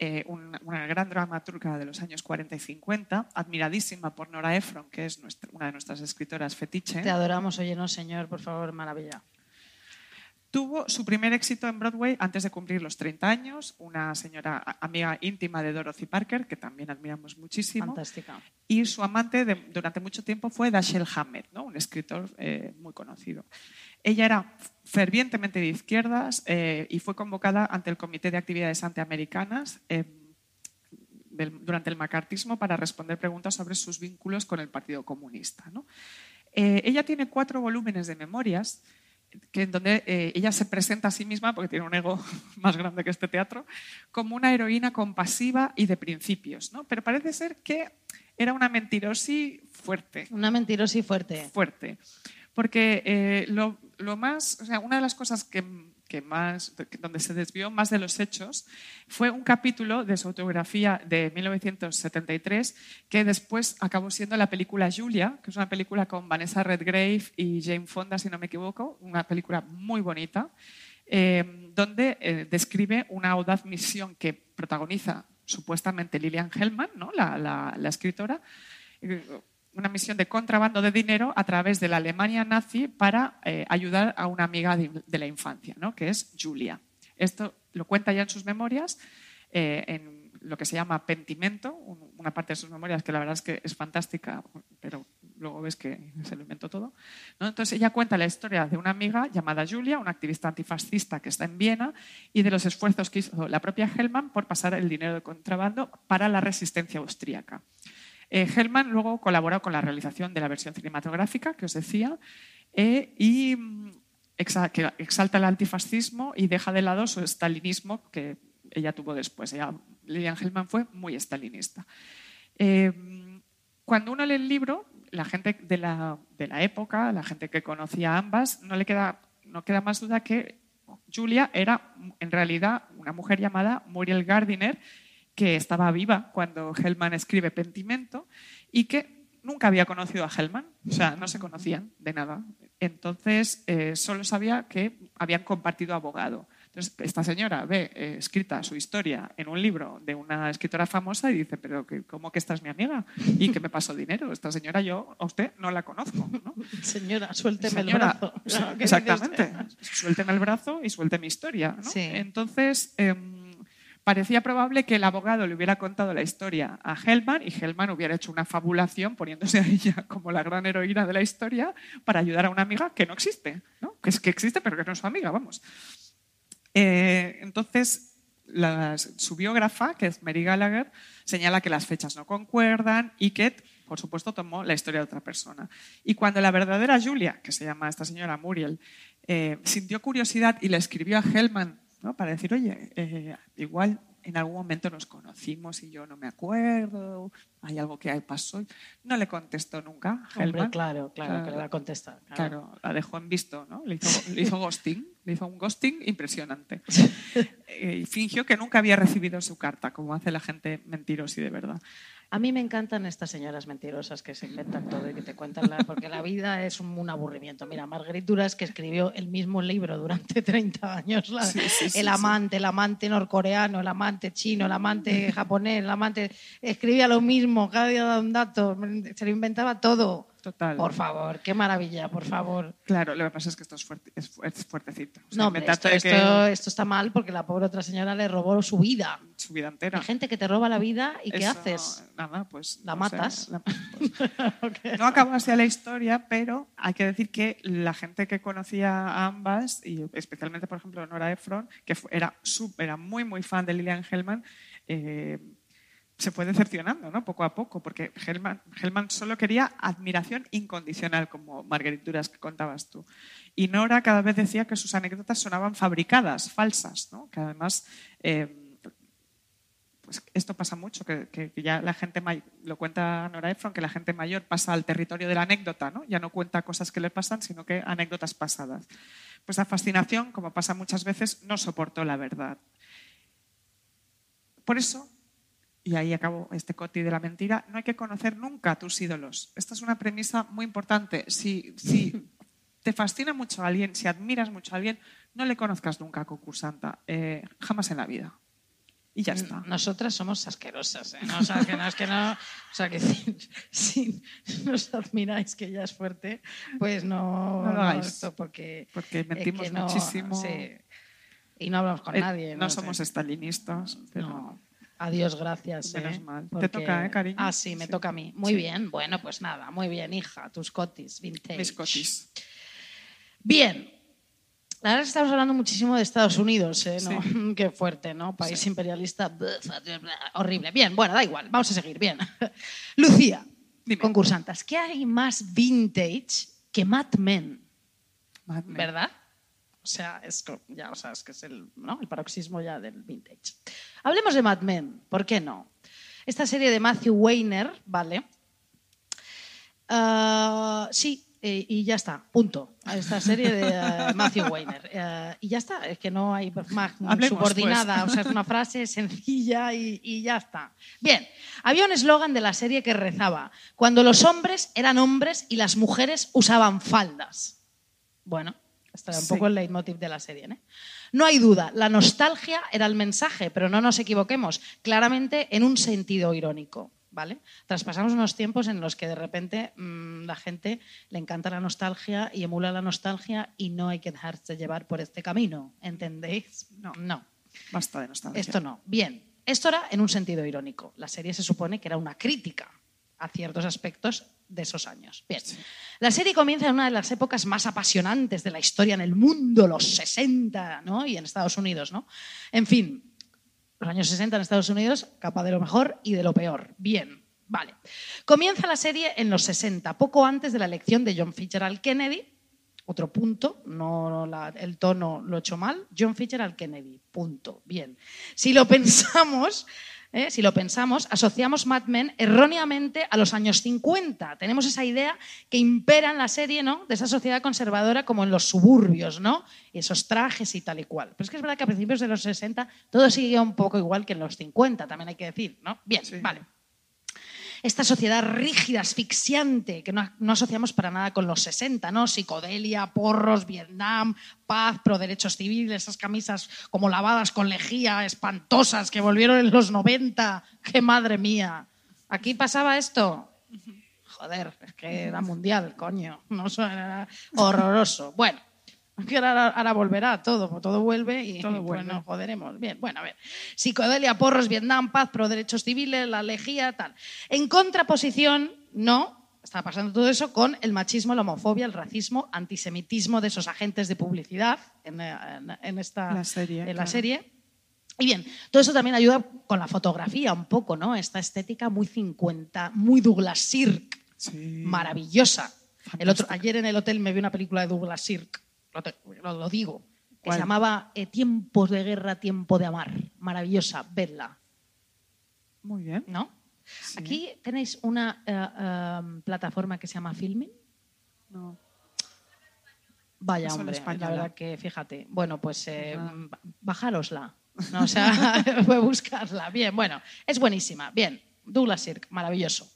eh, un- una gran dramaturga de los años 40 y 50, admiradísima por Nora Ephron, que es una de nuestras escritoras fetiche. Te adoramos, óyenos, señor, por favor, maravilla. Tuvo su primer éxito en Broadway antes de cumplir los 30 años, una señora a- amiga íntima de Dorothy Parker, que también admiramos muchísimo, Fantástica. y su amante de- durante mucho tiempo fue Dashiell Hammett, ¿no? un escritor eh, muy conocido. Ella era fervientemente de izquierdas eh, y fue convocada ante el Comité de Actividades Antiamericanas eh, del- durante el macartismo para responder preguntas sobre sus vínculos con el Partido Comunista. ¿no? Eh, ella tiene cuatro volúmenes de memorias que en donde eh, ella se presenta a sí misma, porque tiene un ego *laughs* más grande que este teatro, como una heroína compasiva y de principios. ¿no? Pero parece ser que era una mentirosi fuerte Una mentirosa y fuerte. fuerte. Porque eh, lo, lo más, o sea, una de las cosas que, que más, donde se desvió más de los hechos fue un capítulo de su autobiografía de 1973 que después acabó siendo la película Julia, que es una película con Vanessa Redgrave y Jane Fonda, si no me equivoco, una película muy bonita, eh, donde eh, describe una audaz misión que protagoniza supuestamente Lillian Hellman, ¿no? la, la- la escritora, eh, una misión de contrabando de dinero a través de la Alemania nazi para eh, ayudar a una amiga de, la infancia, ¿no? que es Julia. Esto lo cuenta ya en sus memorias, eh, en lo que se llama Pentimento, un- una parte de sus memorias que la verdad es que es fantástica, pero luego ves que se lo inventó todo. Entonces ella cuenta la historia de una amiga llamada Julia, una activista antifascista que está en Viena, y de los esfuerzos que hizo la propia Hellman por pasar el dinero de contrabando para la resistencia austríaca. Eh, Hellman luego colaboró con la realización de la versión cinematográfica que os decía eh, y mm, que exalta el antifascismo y deja de lado su estalinismo que ella tuvo después. Ella, Lillian Hellman fue muy estalinista. Eh, cuando uno lee el libro, la gente de la, de la época, la gente que conocía a ambas, no le queda, no queda más duda que Julia era en realidad una mujer llamada Muriel Gardiner, que estaba viva cuando Hellman escribe Pentimento y que nunca había conocido a Hellman, o sea, no se conocían de nada. Entonces, eh, solo sabía que habían compartido abogado. Entonces, esta señora ve eh, escrita su historia en un libro de una escritora famosa y dice, pero que, ¿cómo que esta es mi amiga? ¿Y que me pasó dinero? Esta señora yo a usted no la conozco. ¿no? Señora, suélteme Señora, el brazo. sí, ¿Qué dice exactamente. Suélteme el brazo y suelte mi historia. ¿no? Sí. Entonces, em, parecía probable que el abogado le hubiera contado la historia a Hellman y Hellman hubiera hecho una fabulación poniéndose a ella como la gran heroína de la historia para ayudar a una amiga que no existe, ¿no? que es que existe pero que no es su amiga, vamos. Eh, entonces, las- su biógrafa, que es Mary Gallagher, señala que las fechas no concuerdan y que, por supuesto, tomó la historia de otra persona. Y cuando la verdadera Julia, que se llama esta señora Muriel, eh, sintió curiosidad y le escribió a Hellman ¿no? para decir, oye, eh, igual en algún momento nos conocimos y yo no me acuerdo, hay algo que pasó. No le contestó nunca Hombre, claro, claro, Claro. que le va a contestar. Claro. Claro, la dejó en visto, ¿no? Le hizo, le hizo ghosting, le hizo un ghosting impresionante. *laughs* Eh, y fingió que nunca había recibido su carta, como hace la gente mentirosa y de verdad. A mí me encantan estas señoras mentirosas que se inventan todo y que te cuentan, la, porque la vida es un, un aburrimiento. Mira, Marguerite Duras, que escribió el mismo libro durante 30 años, la- Sí, sí, sí, el amante, el amante norcoreano, el amante chino, el amante japonés, el amante... Escribía lo mismo, cada día daba un dato, se lo inventaba todo. Total. Por favor, qué maravilla, por favor. Claro, lo que pasa es que esto es, fuerte, es, fu- es fuertecito. O sea, No, hombre, esto, esto, está mal porque la pobre otra señora le robó su vida. su vida entera. Hay gente que te roba la vida y ¿qué haces? Nada, pues. La no sé, matas. la- *laughs* pues, no acabó así la historia, pero hay que decir que la gente que conocía a ambas, y especialmente, por ejemplo, Nora Ephron, que era, sub- era muy, muy fan de Lillian Hellman, eh, se fue decepcionando, ¿no? Poco a poco, porque Hellman, Hellman solo quería admiración incondicional, como Marguerite Duras que contabas tú. Y Nora cada vez decía que sus anécdotas sonaban fabricadas, falsas, ¿no? Que además eh, pues esto pasa mucho, que, que ya la gente may- lo cuenta Nora Ephron, que la gente mayor pasa al territorio de la anécdota, ¿no? Ya no cuenta cosas que le pasan, sino que anécdotas pasadas. Pues la fascinación, como pasa muchas veces, no soportó la verdad. Por eso, y ahí acabo este coti de la mentira, no hay que conocer nunca a tus ídolos. Esta es una premisa muy importante. Si, si te fascina mucho a alguien, si admiras mucho a alguien, no le conozcas nunca a concursanta, eh, jamás en la vida. Y ya está. Nosotras somos asquerosas, ¿eh? No, o sea, que no es que no. O sea, que si, si nos admiráis que ella es fuerte, pues no. No lo hagáis. esto porque. Porque es mentimos que no- muchísimo. sí. Y no hablamos con Eh, nadie. no somos estalinistas, pero No. Adiós, gracias. Menos ¿eh? mal. Te toca, ¿eh, cariño? Ah, sí, me Sí. toca a mí. Muy bien, bueno, pues nada, muy bien, hija, tus cotis, vintage. mis cotis. Bien. La que estamos hablando muchísimo de Estados Unidos, ¿eh? ¿no? Sí. *laughs* Qué fuerte, ¿no? País imperialista, horrible. Bien, bueno, da igual, vamos a seguir, bien. *laughs* Lucía, Dime. concursantas, ¿qué hay más vintage que Mad Men? Mad Men. ¿Verdad? O sea, es, ya, o sea, es que es el, ¿no? el paroxismo ya del vintage. Hablemos de Mad Men, ¿por qué no? Esta serie de Matthew Weiner, ¿vale? Ah, sí, eh, y ya está, punto. Esta serie de eh, *laughs* Matthew Weiner. Eh, y ya está, es que no hay más Hablemos, subordinada, pues. o sea, es una frase sencilla y, y ya está. Bien, había un eslogan de la serie que rezaba, cuando los hombres eran hombres y las mujeres usaban faldas. Bueno, este era un Sí. poco el leitmotiv de la serie. ¿eh? No hay duda, la nostalgia era el mensaje, pero no nos equivoquemos, claramente en un sentido irónico. ¿Vale? Traspasamos unos tiempos en los que de repente mm, la gente le encanta la nostalgia y emula la nostalgia y no hay que dejarse llevar por este camino, ¿entendéis? No. No. Basta de nostalgia. Esto no. Bien, esto era en un sentido irónico. La serie se supone que era una crítica a ciertos aspectos de esos años. Bien, la serie comienza en una de las épocas más apasionantes de la historia en el mundo, los 60, ¿no? Y en Estados Unidos, ¿no? En fin, los años 60 en Estados Unidos, capa de lo mejor y de lo peor. Bien, vale. Comienza la serie en los 60, poco antes de la elección de John Fitzgerald Kennedy. Otro punto, no la- el tono lo he hecho mal. John Fitzgerald Kennedy, punto. Bien. Si lo *laughs* pensamos, ¿eh? si lo pensamos, asociamos Mad Men erróneamente a los años 50. Tenemos esa idea que impera en la serie, ¿no? De esa sociedad conservadora como en los suburbios, ¿no? Y esos trajes y tal y cual. Pero es que es verdad que a principios de los 60 todo sigue un poco igual que en los 50, también hay que decir, ¿no? Bien, Sí. vale esta sociedad rígida, asfixiante, que no, no asociamos para nada con los 60, ¿no? Psicodelia, porros, Vietnam, paz, pro derechos civiles, esas camisas como lavadas con lejía, espantosas, que volvieron en los 90. ¡Qué madre mía! ¿Aquí pasaba esto? Joder, es que era mundial, coño. No, era horroroso. Bueno, que ahora, ahora volverá todo, todo vuelve y Todo pues nos joderemos. Bien, bueno, a ver. Psicodelia, porros, Vietnam, paz, pro derechos civiles, la lejía, tal. En contraposición, no, está pasando todo eso con el machismo, la homofobia, el racismo, antisemitismo de esos agentes de publicidad en, en- en esta La serie, en la claro. serie. Y bien, todo eso también ayuda con la fotografía un poco, ¿no? Esta estética muy 50, muy Douglas Sirk, Sí. maravillosa. El otro, ayer en el hotel me vi una película de Douglas Sirk, lo, te- lo- lo digo, que ¿Cuál? se llamaba eh, Tiempos de guerra, tiempo de amar. Maravillosa, vedla, Muy bien. ¿no? Aquí tenéis una eh, eh, plataforma que se llama Filming. No. Vaya, hombre, la verdad que fíjate. Bueno, pues eh, Pues bajárosla. No, o sea, *laughs* voy a buscarla. Bien, bueno, es buenísima. Bien, Douglas Sirk, maravilloso.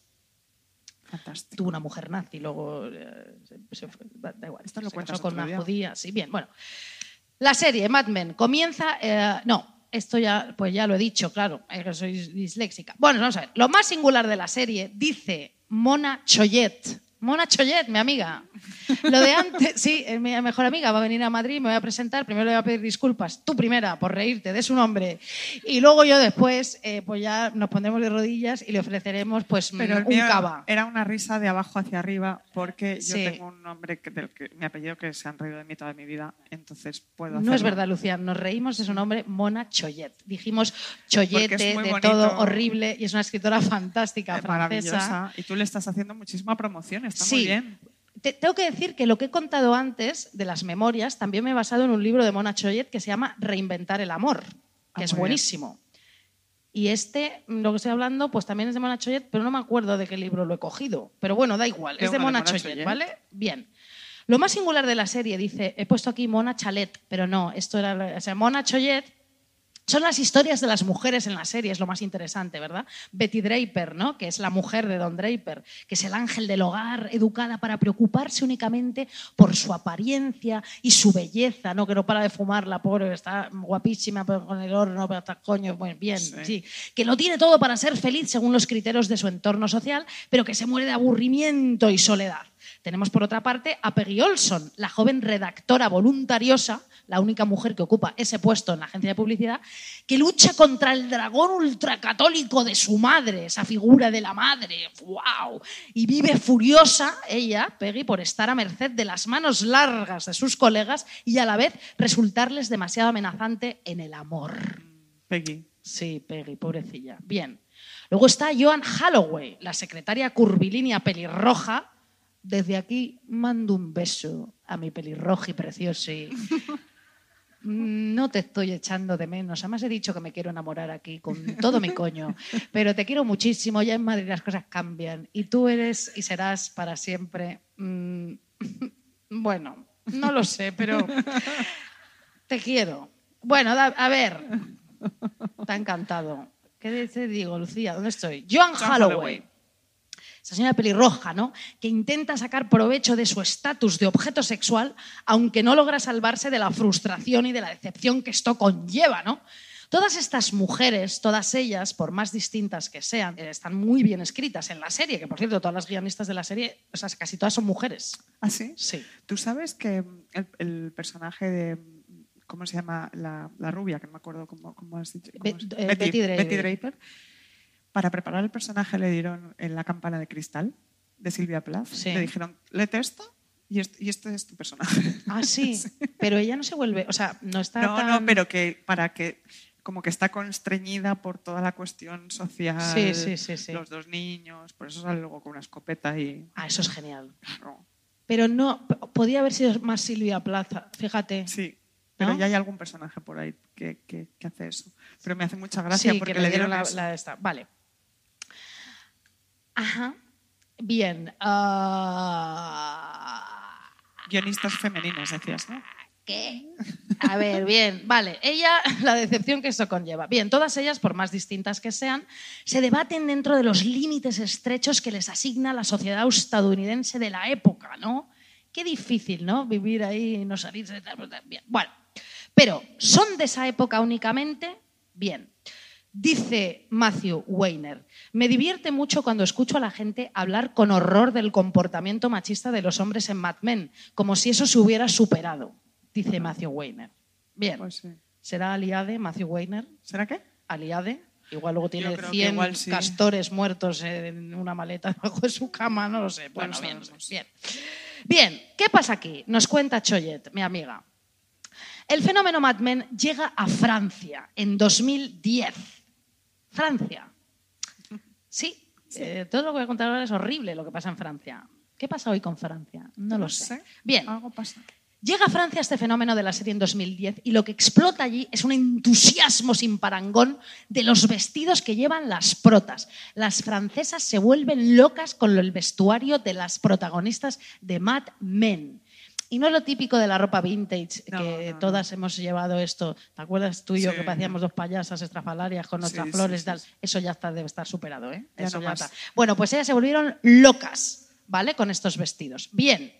Fantástico. Tuvo una mujer nazi, luego eh, se- se fue- da igual. Esto lo se casó con una día. judía. Sí, bien, bueno. La serie Mad Men comienza. eh, no, esto ya, pues ya lo he dicho, claro, es que soy disléxica. Bueno, vamos a ver. Lo más singular de la serie, dice Mona Choyet, Mona Chollet, mi amiga. Lo de antes, sí, es mi mejor amiga va a venir a Madrid, me voy a presentar, primero le voy a pedir disculpas, tú primera, por reírte de su nombre, y luego yo después, eh, pues ya nos pondremos de rodillas y le ofreceremos pues Pero el un mío cava. era una risa de abajo hacia arriba porque yo Sí. tengo un nombre que, del que mi apellido que se han reído de mí toda mi vida, entonces puedo No es verdad, Lucía, nos reímos de su nombre, Mona Chollet. Dijimos chollete, de todo horrible, y es una escritora fantástica, Es francesa. maravillosa. Y tú le estás haciendo muchísima promoción, está Sí. muy bien. Te- tengo que decir que lo que he contado antes de las memorias también me he basado en un libro de Mona Chollet que se llama Reinventar el amor, que Ah, es bien. buenísimo. Y este, lo que estoy hablando, pues también es de Mona Chollet, pero no me acuerdo de qué libro lo he cogido. Pero bueno, da igual, Es de de Mona, Chollet, Chollet. ¿vale? Bien. Lo más singular de la serie, dice, he puesto aquí Mona Chalet, pero no, esto era, o sea, Mona Chollet son las historias de las mujeres en la serie, es lo más interesante, ¿verdad? Betty Draper, ¿no? que es la mujer de Don Draper, que es el ángel del hogar, educada para preocuparse únicamente por su apariencia y su belleza, ¿no? que no para de fumar, la pobre, está guapísima pero con el horno, pero está coño, pues bien, Sí. sí. Que lo tiene todo para ser feliz según los criterios de su entorno social, pero que se muere de aburrimiento y soledad. Tenemos por otra parte a Peggy Olson, la joven redactora voluntariosa, la única mujer que ocupa ese puesto en la agencia de publicidad, que lucha contra el dragón ultracatólico de su madre, esa figura de la madre, wow, y vive furiosa ella, Peggy, por estar a merced de las manos largas de sus colegas y a la vez resultarles demasiado amenazante en el amor. Peggy. Sí, Peggy, pobrecilla. Bien. Luego está Joan Holloway, la secretaria curvilínea pelirroja. Desde aquí mando un beso a mi pelirroji precioso. *laughs* No te estoy echando de menos. Además he dicho que me quiero enamorar aquí con todo mi coño. Pero te quiero muchísimo. Ya en Madrid las cosas cambian. Y tú eres y serás para siempre. mm, *laughs* Bueno, no lo sé, pero te quiero. Bueno, a ver. Está encantado. ¿Qué te digo, Lucía? ¿Dónde estoy? Holloway. Holloway. Esa señora pelirroja, ¿no? Que intenta sacar provecho de su estatus de objeto sexual, aunque no logra salvarse de la frustración y de la decepción que esto conlleva, ¿no? Todas estas mujeres, todas ellas, por más distintas que sean, eh, están muy bien escritas en la serie, que por cierto, todas las guionistas de la serie, o sea, casi todas son mujeres. ¿Ah, sí? Sí. ¿Tú sabes que el, el personaje de. ¿Cómo se llama? La, la rubia, que no me acuerdo cómo, cómo has dicho. cómo Be- es? eh, Betty Draper. Draper. Para preparar el personaje le dieron en la campana de cristal de Silvia Plath. Sí. Le dijeron, léete esto y este, y este es tu personaje. Ah, *laughs* sí. Pero ella no se vuelve, o sea, no está No, tan... no, pero que para que como que está constreñida por toda la cuestión social, Sí, sí, sí, sí. los dos niños, por eso sale luego con una escopeta y Ah, eso es genial. claro, Pero no, podía haber sido más Silvia Plaza, fíjate. sí, pero ¿No? ya hay algún personaje por ahí que, que- que hace eso. Pero me hace mucha gracia Sí, porque que le dieron la, la esta. Vale. Ajá. Bien. ah, Guionistas femeninas, decías, ¿no? ¿Qué? A ver, bien, vale. Ella, *laughs* la decepción que esto conlleva. Bien, todas ellas, por más distintas que sean, se debaten dentro de los límites estrechos que les asigna la sociedad estadounidense de la época, ¿no? Qué difícil, ¿no? Vivir ahí y no salirse. Bien, bueno. Pero, ¿son de esa época únicamente? Bien. Dice Matthew Weiner, me divierte mucho cuando escucho a la gente hablar con horror del comportamiento machista de los hombres en Mad Men, como si eso se hubiera superado, dice Matthew Weiner. Bien, Pues sí. ¿será aliade Matthew Weiner? ¿Será qué? Aliade. Igual luego tiene creo que 100 igual sí. castores muertos en una maleta *laughs* debajo de su cama, no lo sé. Bueno, lo bien, sabemos. bien. Bien, ¿qué pasa aquí? Nos cuenta Choyet, mi amiga. El fenómeno Mad Men llega a Francia en 2010. Francia. Sí, eh, todo lo que voy a contar ahora es horrible lo que pasa en Francia. ¿Qué pasa hoy con Francia? No, lo sé. Bien, Algo pasa. Llega a Francia este fenómeno de la serie en 2010 y lo que explota allí es un entusiasmo sin parangón de los vestidos que llevan las protas. Las francesas se vuelven locas con el vestuario de las protagonistas de Mad Men. Y no es lo típico de la ropa vintage, No, que no, no. todas hemos llevado esto. ¿Te acuerdas tú y yo Sí. que parecíamos dos payasas estrafalarias con nuestras Sí, flores sí, tal? Eso ya está, debe estar superado, ¿eh? Ya Eso no ya está. Bueno, pues ellas se volvieron locas, ¿vale? Con estos vestidos. Bien,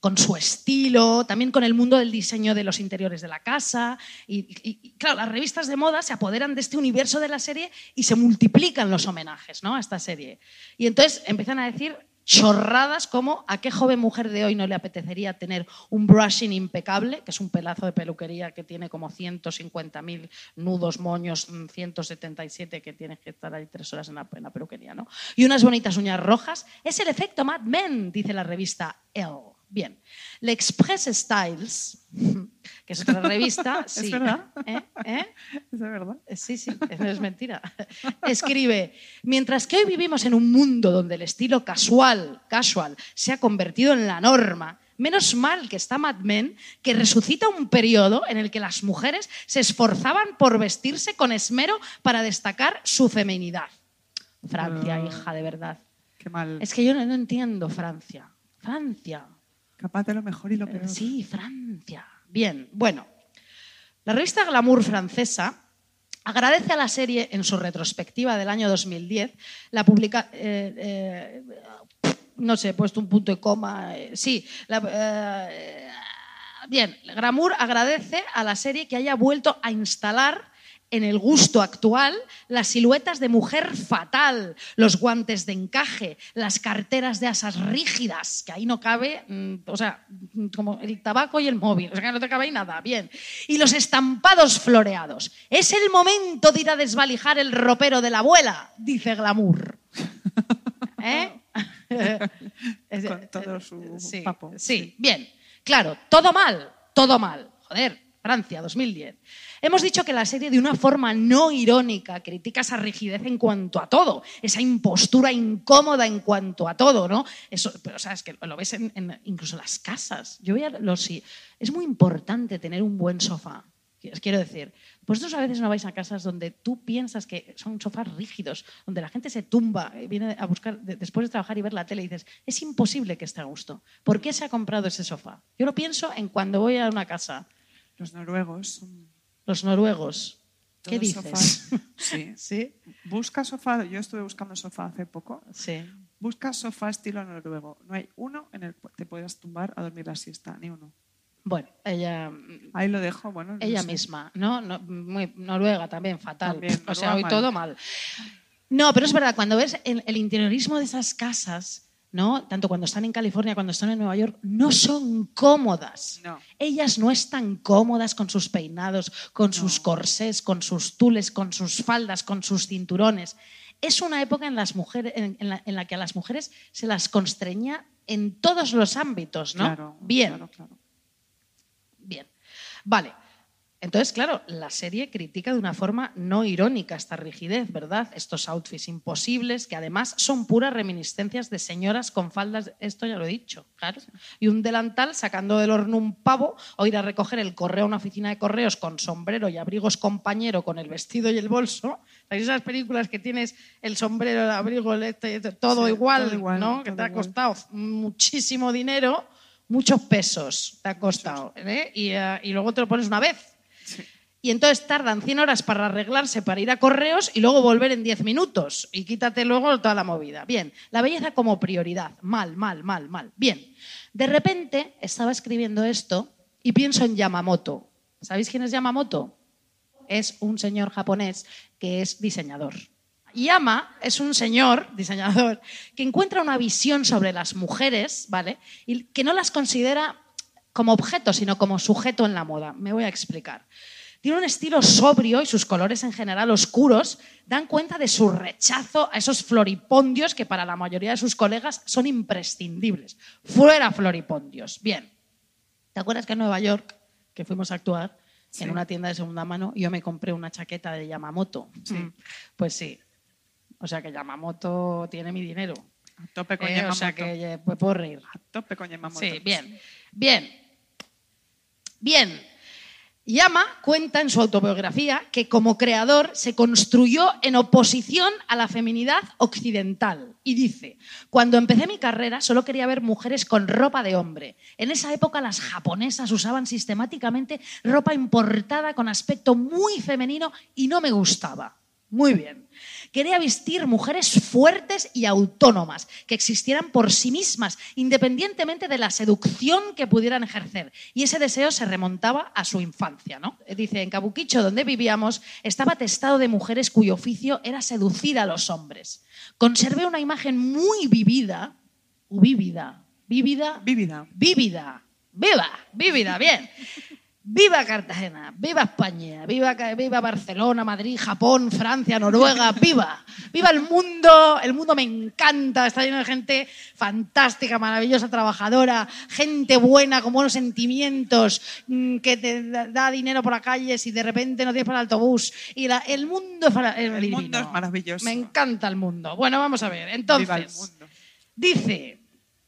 con su estilo, también con el mundo del diseño de los interiores de la casa. Y, y- y, claro, las revistas de moda se apoderan de este universo de la serie y se multiplican los homenajes ¿no? a esta serie. Y entonces empiezan a decir chorradas como a qué joven mujer de hoy no le apetecería tener un brushing impecable, que es un pelazo de peluquería que tiene como 150.000 nudos, moños, mm, 177 que tienes que estar ahí tres horas en la, en la peluquería, ¿no? Y unas bonitas uñas rojas. Es el efecto Mad Men, dice la revista Elle. Bien. L'Express Styles, *laughs* que es otra revista. *laughs* ¿Es sí. verdad? ¿Eh? ¿Eh? ¿Es verdad? Sí, sí, no es mentira. *laughs* Escribe, mientras que hoy vivimos en un mundo donde el estilo casual, casual se ha convertido en la norma, menos mal que está Mad Men, que resucita un periodo en el que las mujeres se esforzaban por vestirse con esmero para destacar su feminidad. Francia, Ah. hija, de verdad. Qué mal. Es que yo no, no entiendo Francia. Francia. Capaz de lo mejor y lo peor. Sí, Francia. Bien, bueno. La revista Glamour francesa agradece a la serie en su retrospectiva del año 2010 la publica eh, eh, no sé, he puesto un punto y coma. eh, sí, la- bien, Glamour agradece a la serie que haya vuelto a instalar en el gusto actual las siluetas de mujer fatal, los guantes de encaje, las carteras de asas rígidas, que ahí no cabe, mm, o sea, mm, como el tabaco y el móvil, o sea, que no te cabe ahí nada, bien. Y los estampados floreados. Es el momento de ir a desvalijar el ropero de la abuela, dice Glamour. *laughs* ¿Eh? *laughs* Con todo su sí, papo. Sí, bien. Claro, todo mal, todo mal. Joder, Francia, 2010. Hemos dicho que la serie, de una forma no irónica, critica esa rigidez en cuanto a todo, esa impostura incómoda en cuanto a todo, ¿no? Eso, pero, o sea, es que lo ves en, en incluso las casas. Yo veía los, es muy importante tener un buen sofá. Quiero decir, vosotros a veces no vais a casas donde tú piensas que son sofás rígidos, donde la gente se tumba, eh, viene a buscar de- después de trabajar y ver la tele y dices, es imposible que esté a gusto. ¿Por qué se ha comprado ese sofá? Yo lo pienso en cuando voy a una casa. Los noruegos son Los noruegos. ¿Qué dices? sofás. *laughs* Sí. Sí, Busca sofá, yo estuve buscando sofá hace poco. sí. Busca sofá estilo noruego. No hay uno en el que te puedas tumbar a dormir la siesta, ni uno. Bueno, ella, Ahí lo dejo, bueno. no ella sé. misma, ¿no? No, muy- Noruega también, fatal. También, o sea, hoy mal. todo mal. No, pero es verdad, cuando ves el, el interiorismo de esas casas, ¿no? Tanto cuando están en California, cuando están en Nueva York, no son cómodas. No. Ellas no están cómodas con sus peinados, con sus corsés, con sus tules, con sus faldas, con sus cinturones. Es una época en, las mujeres, en, en la, en la que a las mujeres se las constreñía en todos los ámbitos, ¿no? Claro, Bien. claro, claro. Bien. Vale. Entonces, claro, la serie critica de una forma no irónica esta rigidez, ¿verdad? Estos outfits imposibles que además son puras reminiscencias de señoras con faldas, esto ya lo he dicho, claro. Y un delantal sacando del horno un pavo o ir a recoger el correo a una oficina de correos con sombrero y abrigos compañero con el vestido y el bolso. ¿Sabéis esas películas que tienes el sombrero, el abrigo, el este, todo, Sí, igual, todo igual, ¿no? Que te ha costado muchísimo dinero, muchos pesos te ha costado. ¿eh? Y, eh, y luego te lo pones una vez. Y entonces tardan 100 horas para arreglarse, para ir a correos y luego volver en 10 minutos. Y quítate luego toda la movida. Bien, la belleza como prioridad. Mal, mal, mal, mal. Bien, de repente estaba escribiendo esto y pienso en Yamamoto. ¿Sabéis quién es Yamamoto? Es un señor japonés que es diseñador. Yama es un señor *laughs* diseñador que encuentra una visión sobre las mujeres, ¿vale? Y que no las considera como objeto, sino como sujeto en la moda. Me voy a explicar. Tiene un estilo sobrio y sus colores en general oscuros dan cuenta de su rechazo a esos floripondios que para la mayoría de sus colegas son imprescindibles. Fuera floripondios. Bien. ¿Te acuerdas que en Nueva York, que fuimos a actuar Sí. en una tienda de segunda mano, yo me compré una chaqueta de Yamamoto? Sí. Mm, Pues sí. O sea que Yamamoto tiene mi dinero. A tope con Eh, o Yamamoto. sea que eh, pues puedo reír. A tope con Yamamoto. Sí, bien. Bien. Bien. Yama cuenta en su autobiografía que como creador se construyó en oposición a la feminidad occidental y dice, cuando empecé mi carrera solo quería ver mujeres con ropa de hombre. En esa época las japonesas usaban sistemáticamente ropa importada con aspecto muy femenino y no me gustaba. Muy bien. Quería vestir mujeres fuertes y autónomas, que existieran por sí mismas, independientemente de la seducción que pudieran ejercer. Y ese deseo se remontaba a su infancia. ¿no? Dice, en Kabukicho, donde vivíamos, estaba atestado de mujeres cuyo oficio era seducir a los hombres. Conservé una imagen muy vivida vívida. Vívida. Vívida. Vívida. Viva, vívida, bien. Viva Cartagena, viva España, viva, viva Barcelona, Madrid, Japón, Francia, Noruega, *laughs* viva. Viva el mundo, el mundo me encanta, está lleno de gente fantástica, maravillosa, trabajadora, gente buena, con buenos sentimientos, mm, que te da, dinero por la calle si de repente no tienes para el autobús. Y la- el mundo es, El mundo es maravilloso. Me encanta el mundo. Bueno, vamos a ver. Entonces. Dice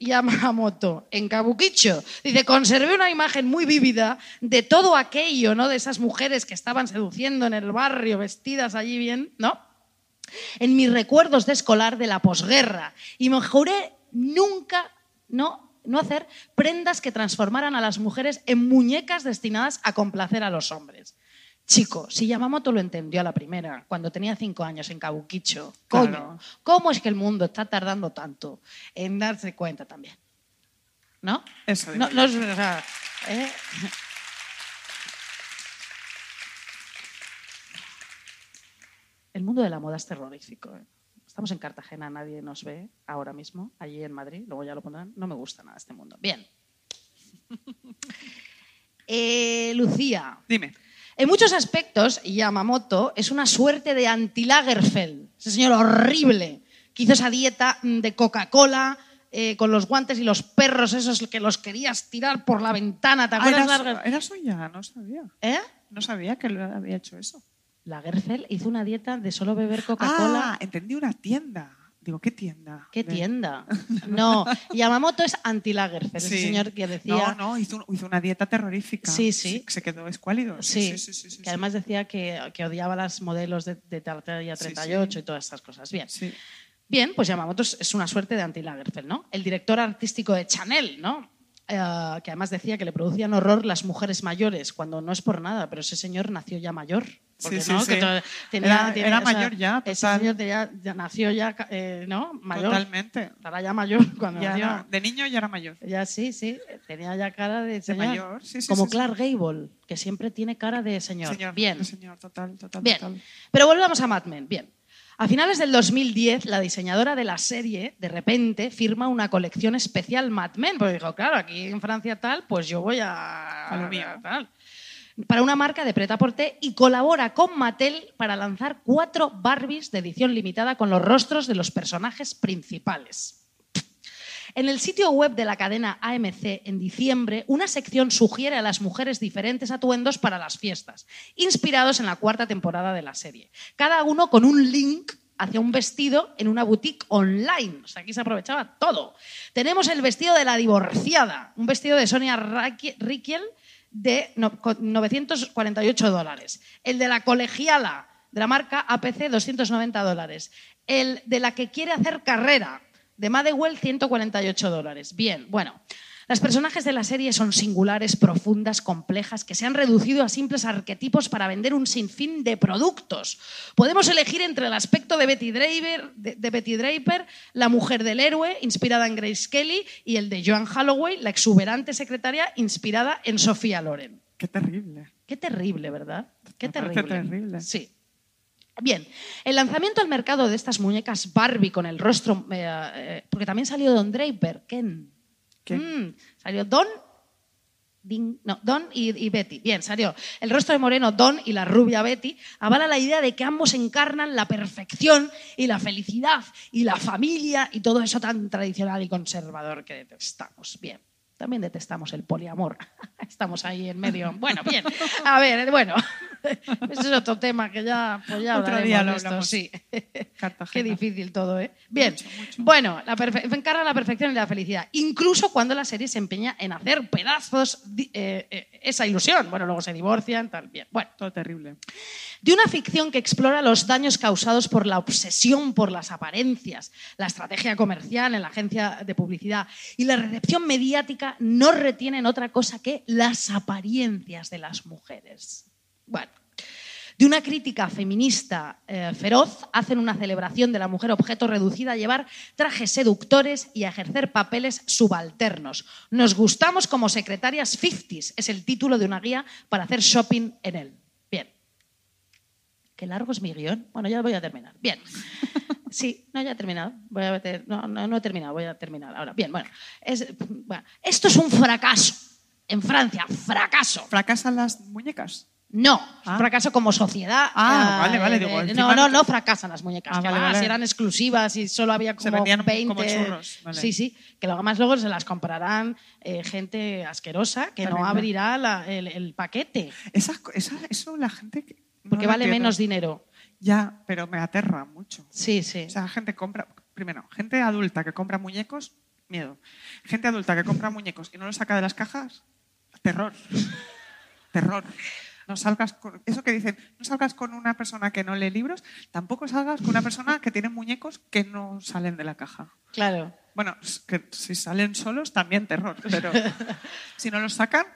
Yamamoto en Kabukicho, dice, conservé una imagen muy vívida de todo aquello, ¿no? De esas mujeres que estaban seduciendo en el barrio, vestidas allí bien, ¿no? En mis recuerdos de escolar de la posguerra. Y me juré nunca, ¿no? No hacer prendas que transformaran a las mujeres en muñecas destinadas a complacer a los hombres. Chico, si Yamamoto lo entendió a la primera, cuando tenía cinco años en Kabukicho, coño, Claro. ¿cómo es que el mundo está tardando tanto en darse cuenta también? ¿No? Eso No, no es- o sea, ¿eh? El mundo de la moda es terrorífico. ¿eh? Estamos en Cartagena, nadie nos ve ahora mismo, allí en Madrid, luego ya lo pondrán. No me gusta nada este mundo. Bien. *laughs* Eh, Lucía, Dime. En muchos aspectos, Yamamoto es una suerte de anti-Lagerfeld, ese señor horrible que hizo esa dieta mm, de Coca-Cola eh, con los guantes y los perros esos que los querías tirar por la ventana. ¿Te Ah, era, suya, no sabía. ¿Eh? No sabía que había hecho eso. Lagerfeld hizo una dieta de solo beber Coca-Cola. Ah, entendí una tienda. Digo, ¿qué tienda? ¿Qué De- tienda? *laughs* No, Yamamoto es anti-Lagerfeld, ese Sí. señor que decía... No, no, hizo, un- hizo una dieta terrorífica. Sí, sí. Se quedó escuálido. Sí, sí, sí, que además decía que, que odiaba las modelos de, de Sí, 38 sí. y todas estas cosas. Bien. Bien, pues Yamamoto es una suerte de anti-Lagerfeld, ¿no? El director artístico de Chanel, ¿no? Eh, que además decía que le producían horror las mujeres mayores, cuando no es por nada, pero ese señor nació ya mayor. Porque, Sí, sí, ¿no? sí. Que to- Era- era mayor ya, Ese total. señor tenía- ya nació ya, eh, ¿no? Mayor. Totalmente. Estará ya mayor *laughs* cuando Ya nació. era- de niño ya era mayor. Ya sí, sí, tenía ya cara de señor. mayor, sí, sí, Como. Clark Gable, que siempre tiene cara de señor. Señor, Bien. de señor, total, total, Bien, total. pero volvamos a Mad Men. Bien. A finales del 2010, la diseñadora de la serie, de repente, firma una colección especial Mad Men. Porque dijo, claro, aquí en Francia tal, pues yo voy a... A lo mío. tal. Para una marca de preta porter y colabora con Mattel para lanzar cuatro Barbies de edición limitada con los rostros de los personajes principales. En el sitio web de la cadena AMC, en diciembre, una sección sugiere a las mujeres diferentes atuendos para las fiestas, inspirados en la cuarta temporada de la serie. Cada uno con un link hacia un vestido en una boutique online. O sea, aquí se aprovechaba todo. Tenemos el vestido de la divorciada, un vestido de Sonia Riquel de no- con 948 dólares. El de la colegiala de la marca APC, 290 dólares. El de la que quiere hacer carrera, de Madewell, 148 dólares. Bien, bueno. Las personajes de la serie son singulares, profundas, complejas, que se han reducido a simples arquetipos para vender un sinfín de productos. Podemos elegir entre el aspecto de Betty Draper, de, de Betty Draper, la mujer del héroe, inspirada en Grace Kelly, y el de Joan Holloway, la exuberante secretaria, inspirada en Sofía Loren. Qué terrible. Qué terrible, ¿verdad? Qué Me terrible. terrible. Sí. Bien, el lanzamiento al mercado de estas muñecas Barbie con el rostro, eh, eh, porque también salió Don Draper, Ken. Ken. Mm, salió Don, no, Don y, y Betty. Bien, salió el rostro de Moreno Don y la rubia Betty. Avala la idea de que ambos encarnan la perfección y la felicidad y la familia y todo eso tan tradicional y conservador que detestamos. Bien. También detestamos el poliamor. *laughs* Estamos ahí en medio. Bueno, bien. A ver, bueno. *laughs* Ese es otro tema que ya, pues ya Otro día lo hablamos. Sí. Cartagena. *laughs* Qué difícil todo, ¿eh? Bien. Mucho, mucho. Bueno, la encarna la perfección y la felicidad. Incluso cuando la serie se empeña en hacer pedazos eh, eh, esa ilusión. Bueno, luego se divorcian, tal. Bien. Bueno. Todo terrible. De una ficción que explora los daños causados por la obsesión por las apariencias, la estrategia comercial en la agencia de publicidad y la recepción mediática no retienen otra cosa que las apariencias de las mujeres. Bueno, de una crítica feminista eh, feroz hacen una celebración de la mujer objeto reducida a llevar trajes seductores y a ejercer papeles subalternos. Nos gustamos como secretarias 50s, es el título de una guía para hacer shopping en él. Bien. Qué largo es mi guion. Bueno, ya voy a terminar. Bien. Sí, no, ya he terminado. Voy a meter, no, no, no he terminado, voy a terminar ahora. Bien, bueno, es- bueno, esto es un fracaso. En Francia, fracaso. ¿Fracasan las muñecas? No, Ah. fracaso como sociedad. Ah, eh, vale, vale, eh, no, no, no fracasan las muñecas. Ah, que vale, eran exclusivas y solo había Se como vendían 20. como churros, vale. Sí, sí. Que luego más luego se las comprarán eh, gente asquerosa que no abrirá la- el, el paquete Esas co- esa- eso la gente... que- porque vale entiendo. menos dinero. Ya, pero me aterra mucho. Sí, sí. O sea, gente compra... Primero, gente adulta que compra muñecos, miedo. Gente adulta que compra muñecos y no los saca de las cajas, terror. *laughs* terror. No salgas con... Eso que dicen, no salgas con una persona que no lee libros, tampoco salgas con una persona que tiene muñecos que no salen de la caja. Claro. Bueno, que si salen solos también terror, pero *laughs* si no los sacan,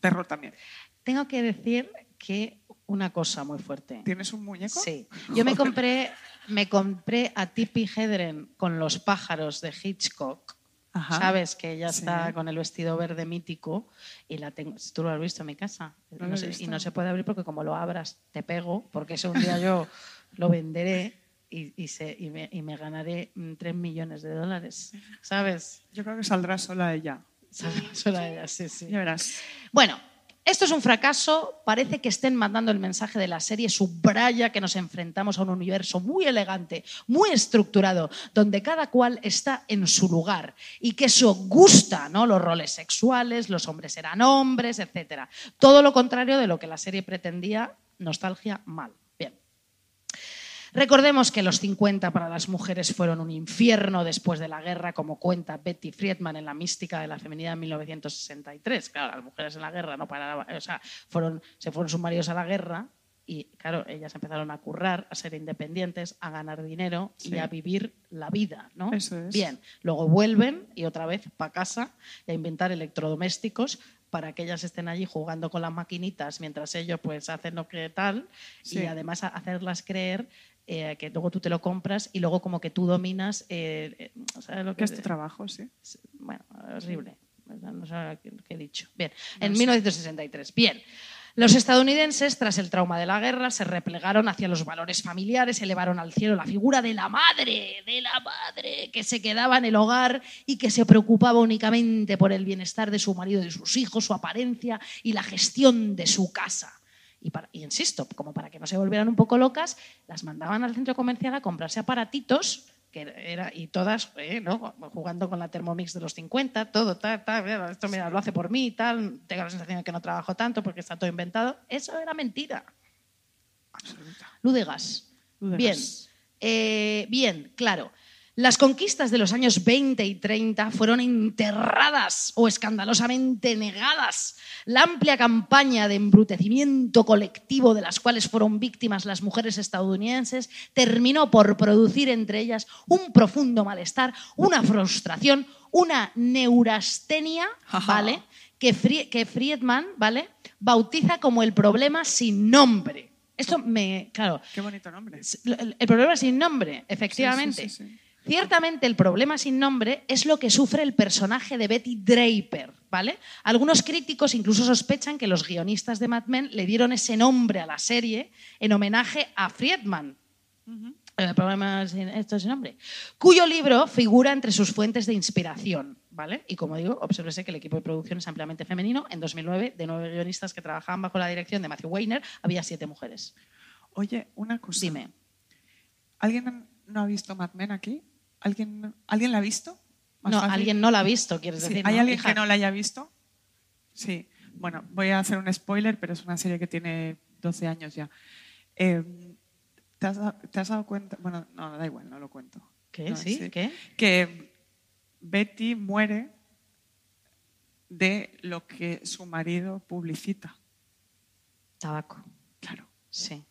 terror también. Tengo que decir que una cosa muy fuerte. ¿Tienes un muñeco? Sí. Yo me *laughs* compré, me compré a Tippi Hedren con los pájaros de Hitchcock. Ajá. Sabes que ella Sí. está con el vestido verde mítico y la tengo. Tú lo has visto en mi casa. No No sé- y no se puede abrir porque como lo abras te pego, porque ese un día yo *laughs* lo venderé y, y se- y me, y me ganaré mm, 3 millones de dólares. ¿Sabes? Yo creo que saldrá sola ella. Solo ella, sí, sí. Ya verás. Bueno, esto es un fracaso. Parece que estén mandando el mensaje de la serie. Subraya que nos enfrentamos a un universo muy elegante, muy estructurado, donde cada cual está en su lugar y que eso gusta, ¿no? Los roles sexuales, los hombres eran hombres, etc. Todo lo contrario de lo que la serie pretendía. Nostalgia mal. Recordemos que los 50 para las mujeres fueron un infierno después de la guerra, como cuenta Betty Friedman en La mística de la feminidad en 1963. Claro, las mujeres en la guerra no paraban, o sea, fueron, se fueron sus maridos a la guerra y, claro, ellas empezaron a currar, a ser independientes, a ganar dinero y Sí. a vivir la vida, ¿no? Eso es. Bien, luego vuelven y otra vez para casa y a inventar electrodomésticos para que ellas estén allí jugando con las maquinitas mientras ellos pues hacen lo que tal Sí. y además hacerlas creer eh, que luego tú te lo compras y luego como que tú dominas eh, eh, ¿sabes lo Que que es tu trabajo, sí. bueno, horrible. No sé qué he dicho. Bien, en No sé. 1963. Bien. Los estadounidenses, tras el trauma de la guerra, se replegaron hacia los valores familiares, elevaron al cielo la figura de la madre, de la madre, que se quedaba en el hogar y que se preocupaba únicamente por el bienestar de su marido y de sus hijos, su apariencia y la gestión de su casa. Y, para- y insisto, como para que no se volvieran un poco locas, las mandaban al centro comercial a comprarse aparatitos que era, y todas eh, ¿no? jugando con la Thermomix de los 50, todo, tal, tal, esto mira, lo hace por mí y tal, tengo la sensación de que no trabajo tanto porque está todo inventado. Eso era mentira. Absoluta. Ludegas. Ludegas. Bien. Eh, bien, claro. Las conquistas de los años 20 y 30 fueron enterradas o escandalosamente negadas. La amplia campaña de embrutecimiento colectivo de las cuales fueron víctimas las mujeres estadounidenses terminó por producir entre ellas un profundo malestar, una frustración, una neurastenia, ¿vale? Que, que Friedman, ¿vale? Bautiza como el problema sin nombre. Esto me, claro, Qué bonito nombre. el, el problema sin nombre, efectivamente. Sí, sí. Ciertamente el problema sin nombre es lo que sufre el personaje de Betty Draper, ¿vale? Algunos críticos incluso sospechan que los guionistas de Mad Men le dieron ese nombre a la serie en homenaje a Friedman. El problema sin, esto sin nombre. Cuyo libro figura entre sus fuentes de inspiración, ¿vale? Y como digo, obsérvese que el equipo de producción es ampliamente femenino. En 2009, de nueve guionistas que trabajaban bajo la dirección de Matthew Weiner, había siete mujeres. Oye, una cosa. Dime. ¿Alguien no ha visto Mad Men aquí? ¿Alguien, ¿alguien la ha visto? No, fácil. alguien no la ha visto, quieres Sí, decir. ¿Hay ¿no, alguien hija? que no la haya visto? Sí. Bueno, voy a hacer un spoiler, pero es una serie que tiene 12 años ya. Eh, ¿te, has, da- te has dado cuenta? Bueno, no, da igual, no lo cuento. ¿Qué? No, ¿Sí? ¿Qué? Que Betty muere de lo que su marido publicita. Tabaco. Claro. Sí.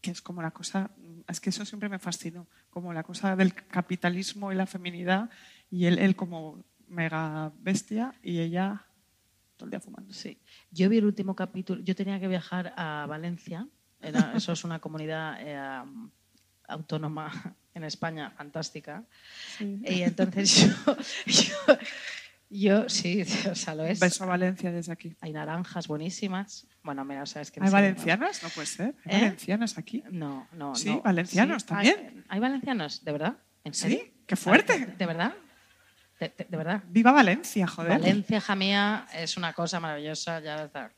Que es como la cosa, es que eso siempre me fascinó, como la cosa del capitalismo y la feminidad, y él, él como mega bestia y ella todo el día fumando. Sí. Yo vi el último capítulo. Yo tenía que viajar a Valencia. Era- *laughs* eso es una comunidad eh, autónoma en España fantástica. Sí. Y entonces *laughs* yo, yo- Yo, *laughs* sí, o sea, lo es. beso a Valencia desde aquí. Hay naranjas buenísimas. Bueno, mira, sabes que... ¿Hay sí, valencianos? No puede ser. ¿Hay ¿Eh? valencianos aquí? No, no, Sí, no. valencianos también. ¿Hay, valencianos? ¿De verdad? ¿En Sí, serio? qué fuerte. ¿De, verdad? ¿De, de- de verdad? ¡Viva Valencia, joder! Valencia, hija mía, es una cosa maravillosa. Ya, está.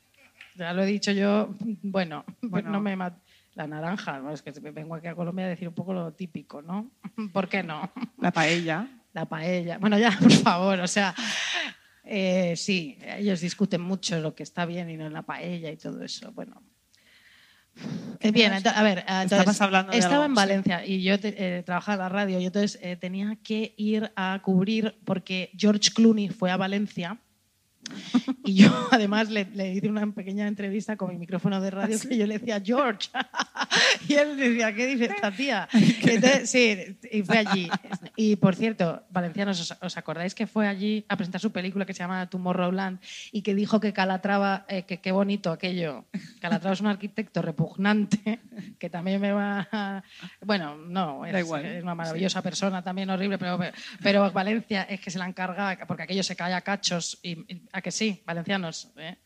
ya lo he dicho yo. Bueno, Bueno. no me mat- La naranja, es que vengo aquí a Colombia a decir un poco lo típico, ¿no? *laughs* ¿Por qué no? La paella. La paella. Bueno, ya, *laughs* por favor, o sea, eh, sí, ellos discuten mucho lo que está bien y no en la paella y todo eso. Bueno. Bien, a ver, eh, entonces, Estabas hablando de estaba algo, en sí. Valencia y yo te- eh, trabajaba en la radio y entonces eh, tenía que ir a cubrir porque George Clooney fue a Valencia y yo *laughs* además le, le hice una pequeña entrevista con mi micrófono de radio que yo le decía George *laughs* y él decía ¿qué dice esta tía? *laughs* Entonces, sí, y fue allí. Y por cierto, valencianos, ¿os, os acordáis que fue allí a presentar su película que se llama Tomorrowland y que dijo que Calatrava, eh, que qué bonito aquello? Calatrava es un arquitecto repugnante que también me va... a- Bueno, no, es, igual, es una maravillosa persona también horrible, pero, pero Valencia es que se la encarga porque aquello se cae a cachos y, y- a que sí, valencianos, ¿eh?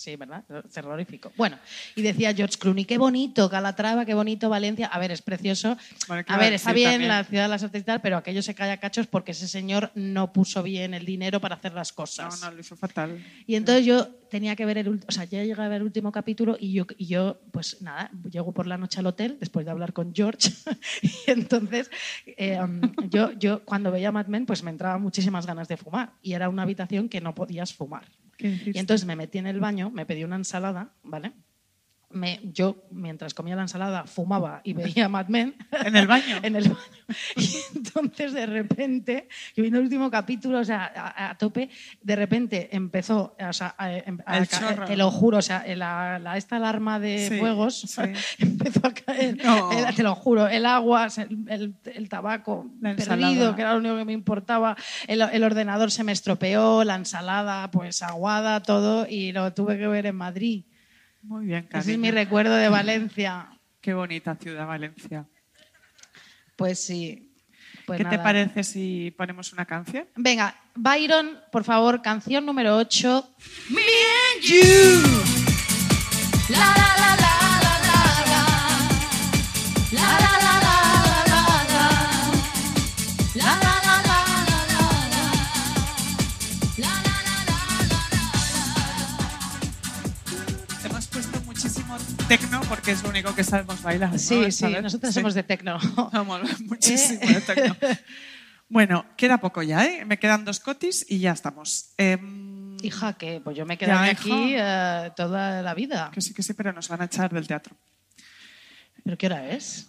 Sí, ¿verdad? Terrorífico. Bueno, y decía George Clooney, qué bonito Calatrava, qué bonito Valencia. A ver, es precioso. Bueno, ¿qué a ver, está bien también? la ciudad de las artes y tal, pero aquello se cae a cachos porque ese señor no puso bien el dinero para hacer las No, cosas. no, lo hizo fatal. Y entonces yo tenía que ver el último, o sea, ya llegué a ver el último capítulo y yo, y yo, pues nada, llego por la noche al hotel después de hablar con George. *laughs* y entonces, eh, um, yo, yo cuando veía Mad Men, pues me entraban muchísimas ganas de fumar. Y era una habitación que no podías fumar. Y entonces me metí en el baño, me pedí una ensalada, ¿vale? Me, yo, mientras comía la ensalada, fumaba y veía Mad Men. *laughs* ¿En el baño? *laughs* en el baño. Y entonces, de repente, yo viendo el último capítulo, o sea, a, a tope, de repente empezó, o sea, a- em, a El ca- chorro. te lo juro, o sea, la, la- esta alarma de Sí, fuegos sí. *laughs* empezó a caer, No. el- te lo juro, el agua, el, el- el tabaco La perdido, ensalada. que era lo único que me importaba, el, el ordenador se me estropeó, la ensalada pues aguada, todo, y lo tuve que ver en Madrid. Muy bien, Ese es cariño. mi recuerdo de Valencia. *laughs* Qué bonita ciudad, Valencia. Pues sí. Pues ¿Qué te parece si ponemos una canción? Venga, Byron, por favor, canción número 8. Me and you. La la la la la la la. La la la la tecno porque es lo único que sabemos bailar. ¿no? Sí, sí, nosotros Sí. somos de tecno. *laughs* Vamos, *laughs* muchísimo ¿Eh? de tecno. *laughs* Bueno, queda poco ya, ¿eh? Me quedan dos cotis y ya estamos. Em, Hija, que pues yo me quedaré aquí eh, toda la vida. Que sí, que sí, pero nos van a echar del teatro. ¿Pero qué hora es?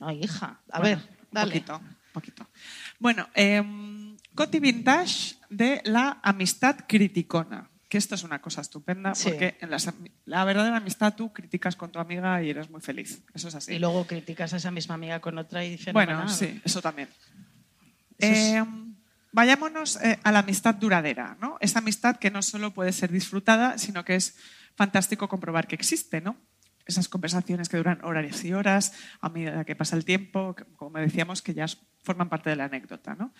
No, hija. A Bueno, ver, dale. Un poquito, un poquito. Bueno, em, Coti Vintage de la amistad criticona. Que esto es una cosa estupenda Sí. porque en las la verdadera amistad tú criticas con tu amiga y eres muy feliz. Eso es así. Y luego criticas a esa misma amiga con otra y dices, bueno, sí, eso también. Eso es- Em, vayámonos eh, a la amistad duradera, ¿no? Esa amistad que no solo puede ser disfrutada, sino que es fantástico comprobar que existe, ¿no? Esas conversaciones que duran horas y horas a medida que pasa el tiempo, como decíamos, que ya forman parte de la anécdota, ¿no?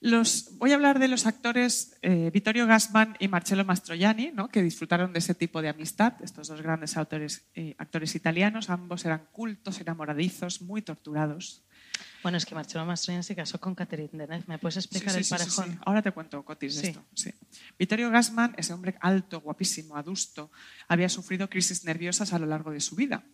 Los, voy a hablar de los actores eh, Vittorio Gassman y Marcello Mastroianni, ¿no? que disfrutaron de ese tipo de amistad, estos dos grandes autores, eh, actores italianos. Ambos eran cultos, enamoradizos, muy torturados. Bueno, es que Marcelo Mastroianni se casó con Catherine Deneuve. ¿Me puedes explicar Sí, el sí, sí, parejón? sí. Ahora te cuento, Cotis, esto. Vittorio Gassman, ese hombre alto, guapísimo, adusto, había sufrido crisis nerviosas a lo largo de su vida.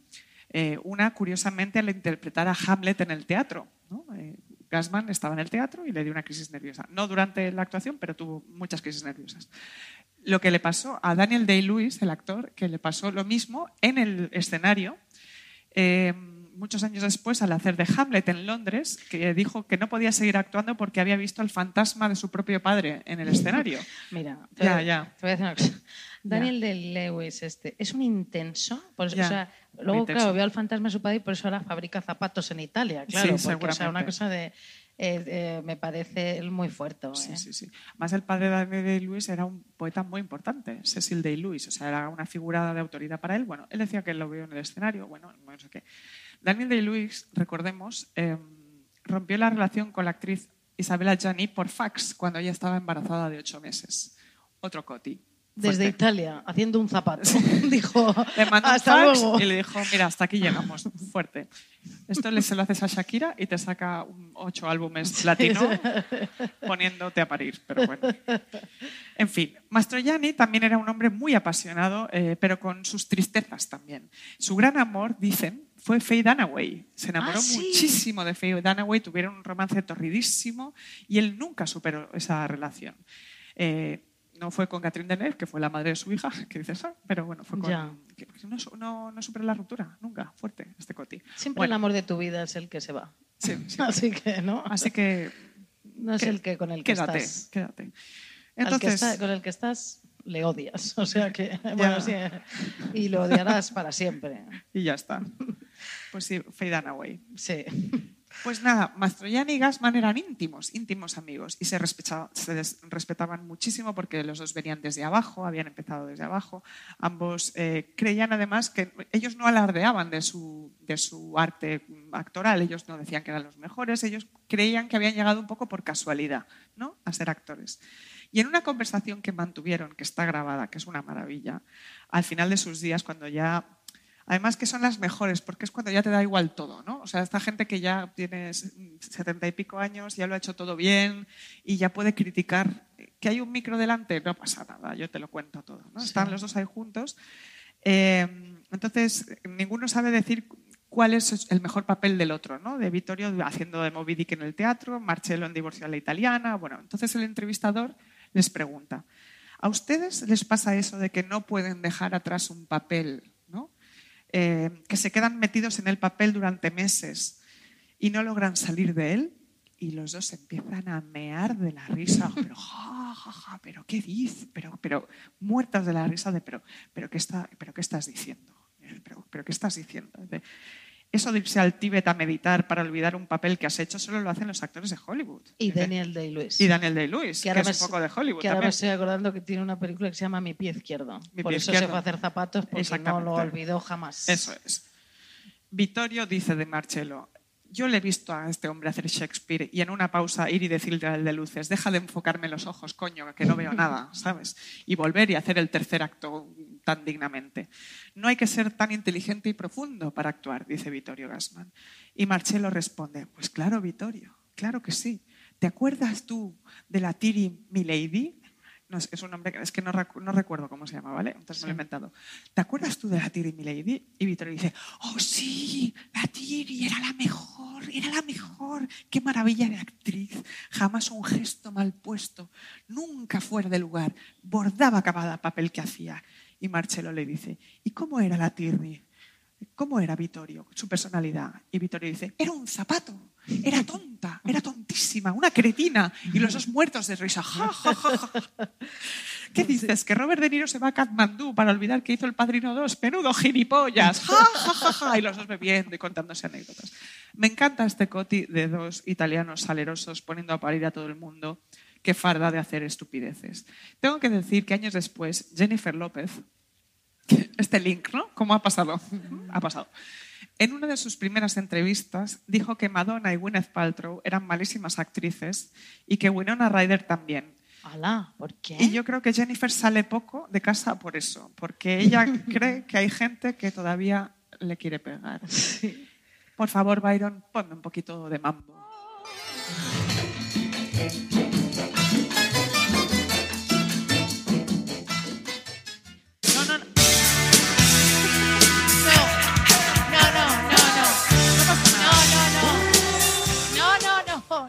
Eh, una, curiosamente, al interpretar a Hamlet en el teatro. ¿no? Eh, Gassman estaba en el teatro y le dio una crisis nerviosa. No durante la actuación, pero tuvo muchas crisis nerviosas. Lo que le pasó a Daniel Day-Lewis, el actor, que le pasó lo mismo en el escenario, eh, muchos años después, al hacer de Hamlet en Londres, que dijo que no podía seguir actuando porque había visto el fantasma de su propio padre en el escenario. *laughs* Mira, te, Ya, ya. te voy a decir una cosa. Daniel de Lewis este, es un intenso. por eso- o sea, luego, claro, vio al fantasma de su padre y por eso ahora fabrica zapatos en Italia. Claro, Sí, porque, o sea, una cosa de. eh, eh, me parece muy fuerte. Sí, ¿eh? sí, sí. Más el padre de Daniel Day-Lewis era un poeta muy importante, Cecil Day-Lewis, o sea, era una figura de autoridad para él. Bueno, él decía que lo vio en el escenario, bueno, no sé qué. Daniel Day-Lewis, recordemos, eh, rompió la relación con la actriz Isabella Gianni por fax cuando ella estaba embarazada de ocho meses. Otro Coti. Desde. Italia, haciendo un zapato. *laughs* Dijo, Le mandó un hasta fax luego. y le dijo, mira, hasta aquí llegamos, fuerte. Esto le, se lo haces a Shakira y te saca un- ocho álbumes latino poniéndote a parir, pero bueno. En fin, Mastroianni también era un hombre muy apasionado, eh, pero con sus tristezas también. Su gran amor, dicen, fue Faye Dunaway. Se enamoró Ah, sí. muchísimo de Faye Dunaway, tuvieron un romance torridísimo y él nunca superó esa relación. Eh, no fue con Catherine Deneuve, que fue la madre de su hija, *laughs* que dices, ah, pero bueno, fue con... Ya. que- no, no, no superó la ruptura, nunca, fuerte, este Coti. Siempre Bueno, el amor de tu vida es el que se va. sí, *laughs* sí. Así que, ¿no? Así que No es que- el que con el que quédate, estás. quédate. Que Entonces, está- con el que estás le odias. *laughs* O sea que, bueno, sí, y lo odiarás para siempre. y ya está. Pues sí, Faye Dunaway. Sí. Pues nada, Mastroianni y Gassman eran íntimos, íntimos amigos y se, respetaba- se respetaban muchísimo porque los dos venían desde abajo, habían empezado desde abajo. Ambos eh, creían además que ellos no alardeaban de su, de su arte actoral, ellos no decían que eran los mejores, ellos creían que habían llegado un poco por casualidad ¿no? a ser actores. Y en una conversación que mantuvieron, que está grabada, que es una maravilla, al final de sus días, cuando ya Además que son las mejores, porque es cuando ya te da igual todo, ¿no? O sea, esta gente que ya tiene setenta y pico años, ya lo ha hecho todo bien y ya puede criticar. Que hay un micro delante, no pasa nada, yo te lo cuento todo, ¿no? Sí. Están los dos ahí juntos. Eh, entonces, ninguno sabe decir cuál es el mejor papel del otro, ¿no? De Vittorio haciendo de Moby Dick en el teatro, Marcello en Divorcio a la Italiana. Bueno, entonces el entrevistador les pregunta, ¿a ustedes les pasa eso de que no pueden dejar atrás un papel. Eh, que se quedan metidos en el papel durante meses y no logran salir de él y los dos empiezan a mear de la risa, *laughs* pero ja, ja, ja, pero qué dices, pero, pero muertas de la risa de pero, pero qué está, pero qué estás diciendo, pero, qué estás diciendo. Eso de irse al Tíbet a meditar para olvidar un papel que has hecho solo lo hacen los actores de Hollywood. Y Daniel Day-Lewis. y Daniel Day-Lewis, que, ahora es un poco de Hollywood Que ahora me estoy acordando que tiene una película que se llama Mi pie izquierdo. Mi Por pie eso izquierdo. se fue a hacer zapatos porque no lo olvidó jamás. Eso es. Vittorio dice de Marcello, yo le he visto a este hombre hacer Shakespeare y en una pausa ir y decirle al de luces, deja de enfocarme en los ojos, coño, que no veo nada, ¿sabes? Y volver y hacer el tercer acto tan dignamente. No hay que ser tan inteligente y profundo para actuar, dice Vittorio Gassman. Y Marcello responde, pues claro, Vittorio, claro que sí. ¿Te acuerdas tú de la Tiri Milady? No, es es un nombre que es que no, recu- no recuerdo cómo se llama, ¿vale? Entonces me lo he inventado. ¿Te acuerdas tú de la Tiri Milady? Y Vittorio dice, oh sí, la Tiri era la mejor, era la mejor. Qué maravilla de actriz. Jamás un gesto mal puesto, nunca fuera de lugar. Bordaba cada papel que hacía. Y Marcello le dice, ¿y cómo era la Tiri? ¿Cómo era Vittorio, su personalidad? Y Vittorio dice, era un zapato, era tonta, era tontísima, una cretina. Y los dos muertos de risa. Ja, ja, ja. ¿Qué dices? ¿Que Robert De Niro se va a Katmandú para olvidar que hizo El Padrino 2? ¡Menudo gilipollas! Ja, ja, ja, ja. Y los dos bebiendo y contándose anécdotas. Me encanta este coti de dos italianos salerosos poniendo a parir a todo el mundo. Qué farda de hacer estupideces. Tengo que decir que años después, Jennifer López, *laughs* este link, ¿no? ¿Cómo ha pasado? Ha pasado. En una de sus primeras entrevistas dijo que Madonna y Gwyneth Paltrow eran malísimas actrices y que Winona Ryder también. Alá, ¿por qué? Y yo creo que Jennifer sale poco de casa por eso, porque ella *laughs* cree que hay gente que todavía le quiere pegar. Por favor, Byron, ponme un poquito de mambo.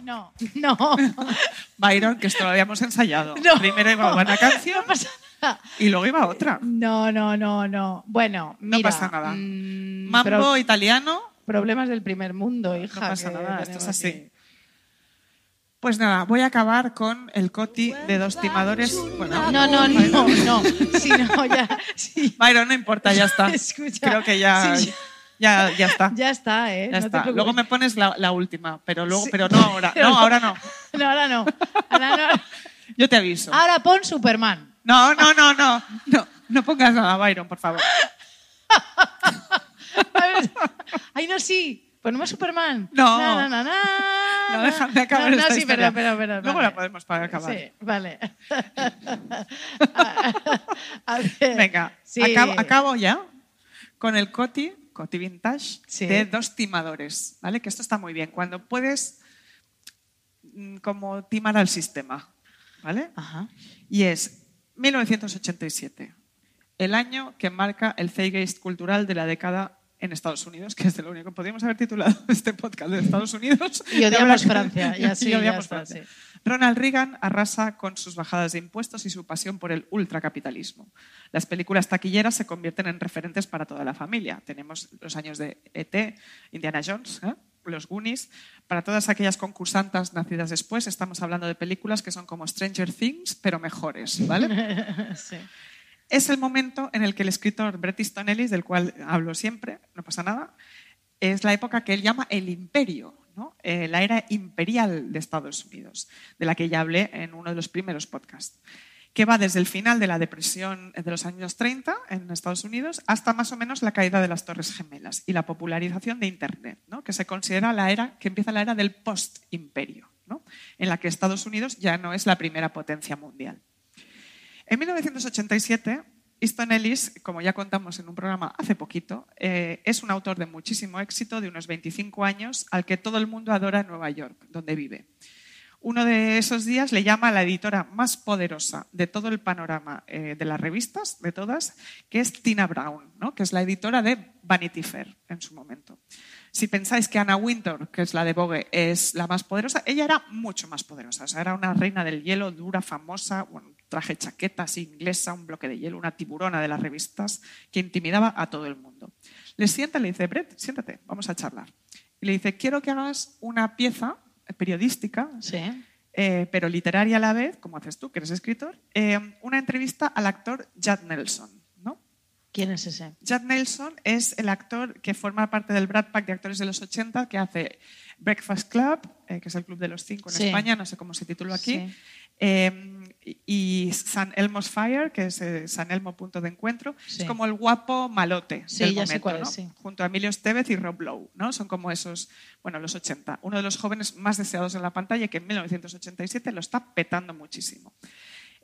No, no. *laughs* Byron, que esto lo habíamos ensayado. No. Primero iba una canción *laughs* No y luego iba otra. No, no, no, no. Bueno, No mira. pasa nada. mm, Mambo italiano, problemas del primer mundo, hija. no pasa nada, esto es así. Pues nada, voy a acabar con el coti de dos timadores. Bueno, No, no, no, no. Sí, no, ya. Sí. Byron, no importa, ya está. *laughs* Escucha, Creo que ya, sí, ya, ya está. *laughs* Ya está, ¿eh? Ya no está. Luego me pones la, la última, pero luego, Sí. pero no ahora. No, ahora no. *laughs* No, ahora no. Ahora no. *laughs* Yo te aviso. Ahora pon Superman. No, no, no, no. No, no pongas nada, Byron, por favor. Ay, no, sí. Ponemos Superman. No. Na, na, na. no dejan de acabar No, no, esta sí, historia. pero, pero, pero, Luego vale. la podemos para acabar. Sí, vale. A ver, Venga, sí. acabo, acabo ya con el Coti, Coti Vintage, Sí. de dos timadores, ¿vale? Que esto está muy bien. Cuando puedes mm, como timar al sistema, ¿vale? Ajá. Y es 1987, el año que marca el zeitgeist cultural de la década en Estados Unidos, que es de lo único. Podríamos haber titulado *laughs* este podcast de Estados Unidos. Y odiamos *laughs* Francia, ya *laughs* sí, y ya odiamos está, Francia. sí. Ronald Reagan arrasa con sus bajadas de impuestos y su pasión por el ultracapitalismo. Las películas taquilleras se convierten en referentes para toda la familia. Tenemos los años de ET, Indiana Jones, ¿eh? los Goonies. Para todas aquellas concursantas nacidas después, estamos hablando de películas que son como Stranger Things, pero mejores, ¿vale? Sí. Es el momento en el que el escritor Bret Easton Ellis, del cual hablo siempre, no pasa nada, es la época que él llama el imperio. Eh, la era imperial de Estados Unidos, de la que ya hablé en uno de los primeros podcasts, que va desde el final de la depresión de los años 30 en Estados Unidos hasta más o menos la caída de las Torres Gemelas y la popularización de Internet, que se considera la era que empieza la era del post-imperio, en la que Estados Unidos ya no es la primera potencia mundial. En 1987, Easton Ellis, como ya contamos en un programa hace poquito, eh, es un autor de muchísimo éxito, de unos 25 años, al que todo el mundo adora en Nueva York, donde vive. Uno de esos días le llama a la editora más poderosa de todo el panorama eh, de las revistas, de todas, que es Tina Brown, ¿no? que es la editora de Vanity Fair en su momento. Si pensáis que Anna Wintour, que es la de Vogue, es la más poderosa, ella era mucho más poderosa. O era una reina del hielo, dura, famosa, bueno, traje chaqueta así inglesa, un bloque de hielo, una tiburona de las revistas que intimidaba a todo el mundo. Le sienta y le dice, Brett, siéntate, vamos a charlar. Y le dice, quiero que hagas una pieza periodística, Sí. eh, pero literaria a la vez, como haces tú, que eres escritor, eh, una entrevista al actor Judd Nelson. ¿no? ¿Quién es ese? Judd Nelson es el actor que forma parte del Brad Pack de actores de los 80 que hace Breakfast Club, eh, que es el club de los cinco en Sí. España, no sé cómo se tituló aquí, Sí. eh, y San Elmo's Fire, que es eh, San Elmo Punto de Encuentro, Sí. es como el guapo malote Sí, del momento, cuál es, ¿no? sí. junto a Emilio Estevez y Rob Lowe, ¿no? Son como esos, bueno, los 80. Uno de los jóvenes más deseados en la pantalla que en 1987 lo está petando muchísimo.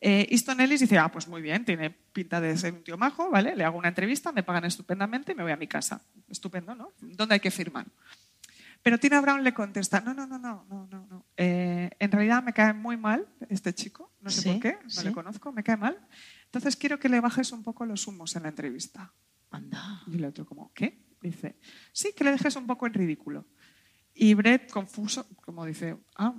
Eh, Easton Ellis dice, ah, pues muy bien, tiene pinta de ser un tío majo, ¿vale? Le hago una entrevista, me pagan estupendamente y me voy a mi casa. Estupendo, ¿no? ¿Dónde hay que firmar? Pero Tina Brown le contesta, no, no, no, no, no, no. no. Eh, en realidad me cae muy mal este chico, no sé Sí, por qué, no sí. le conozco, me cae mal. Entonces quiero que le bajes un poco los humos en la entrevista. Anda. Y el otro como, ¿qué? Dice, sí, que le dejes un poco en ridículo. Y Brett, confuso, como dice, ah,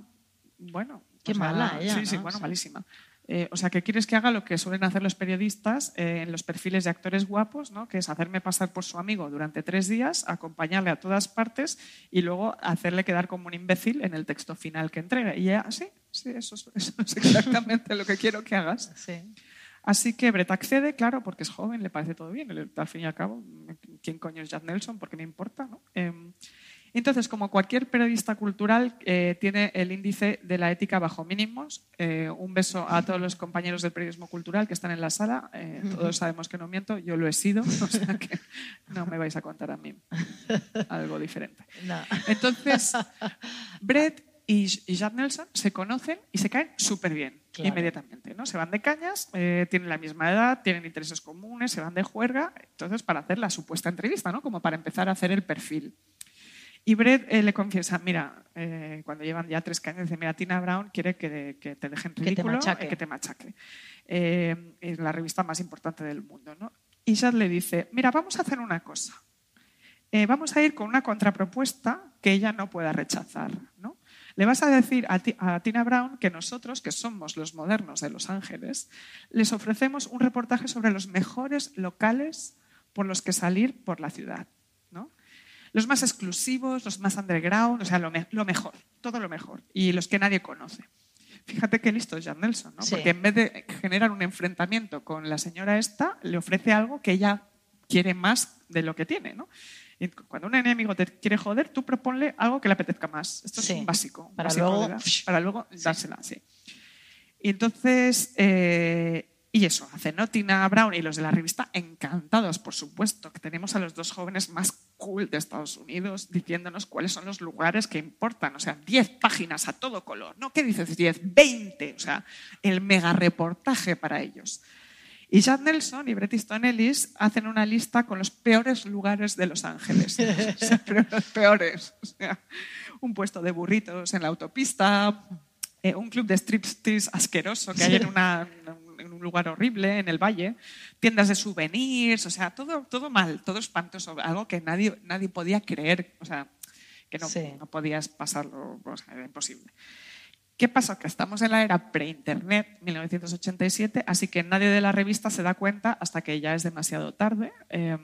bueno. Qué mala ella, Sí, sí, ¿no? bueno, Sí. malísima. Eh, o sea, que quieres que haga lo que suelen hacer los periodistas eh, en los perfiles de actores guapos, ¿no? que es hacerme pasar por su amigo durante tres días, acompañarle a todas partes y luego hacerle quedar como un imbécil en el texto final que entregue. Y ella, sí, sí, eso es, *laughs* eso es exactamente lo que quiero que hagas. Sí. Así que Brett accede, claro, porque es joven, le parece todo bien. Al fin y al cabo, ¿quién coño es Jack Nelson? Porque me importa, ¿no? Eh, entonces, como cualquier periodista cultural, eh, tiene el índice de la ética bajo mínimos. Eh, un beso a todos los compañeros del periodismo cultural que están en la sala. Eh, todos sabemos que no miento, yo lo he sido, *laughs* o sea que no me vais a contar a mí algo diferente. *laughs* No. Entonces, *laughs* Brett y, y Jack Nelson se conocen y se caen súper bien Claro. inmediatamente. ¿no? Se van de cañas, eh, tienen la misma edad, tienen intereses comunes, se van de juerga, entonces para hacer la supuesta entrevista, ¿no? como para empezar a hacer el perfil. Y Brett eh, le confiesa, mira, eh, cuando llevan ya tres cañas, dice, mira, Tina Brown quiere que, que te dejen ridículo, machaque. eh, que te machaque. Eh, es la revista más importante del mundo. ¿no? Y Jack le dice, mira, vamos a hacer una cosa. Vamos a ir con una contrapropuesta que ella no pueda rechazar. ¿no? Le vas a decir a, Ti- a Tina Brown que nosotros, que somos los modernos de Los Ángeles, les ofrecemos un reportaje sobre los mejores locales por los que salir por la ciudad. Los más exclusivos, los más underground, o sea, lo, me- lo mejor, todo lo mejor, y los que nadie conoce. Fíjate qué listo es Jan Nelson, ¿no? Sí. porque en vez de generar un enfrentamiento con la señora esta, le ofrece algo que ella quiere más de lo que tiene. ¿no? Y cuando un enemigo te quiere joder, tú proponle algo que le apetezca más. Esto Sí. es un básico. un Para básico luego- para luego dársela, sí. Y entonces, eh, y eso, hace ¿no? Tina Brown y los de la revista encantados, por supuesto, que tenemos a los dos jóvenes más cool de Estados Unidos diciéndonos cuáles son los lugares que importan. O sea, 10 páginas a todo color. ¿No? ¿Qué dices 10? 20. O sea, el mega reportaje para ellos. Y Jack Nelson y Bret Easton Ellis hacen una lista con los peores lugares de Los Ángeles. *laughs* O sea, pero los peores. O sea, un puesto de burritos en la autopista, eh, un club de striptease asqueroso que hay en, una- lugar horrible, en el valle, tiendas de souvenirs, o sea, todo, todo mal, todo espantoso, algo que nadie, nadie podía creer, o sea, que no, Sí. no podías pasarlo, o sea, era imposible. ¿Qué pasa? Que estamos en la era pre-internet, 1987, así que nadie de la revista se da cuenta hasta que ya es demasiado tarde. Eh,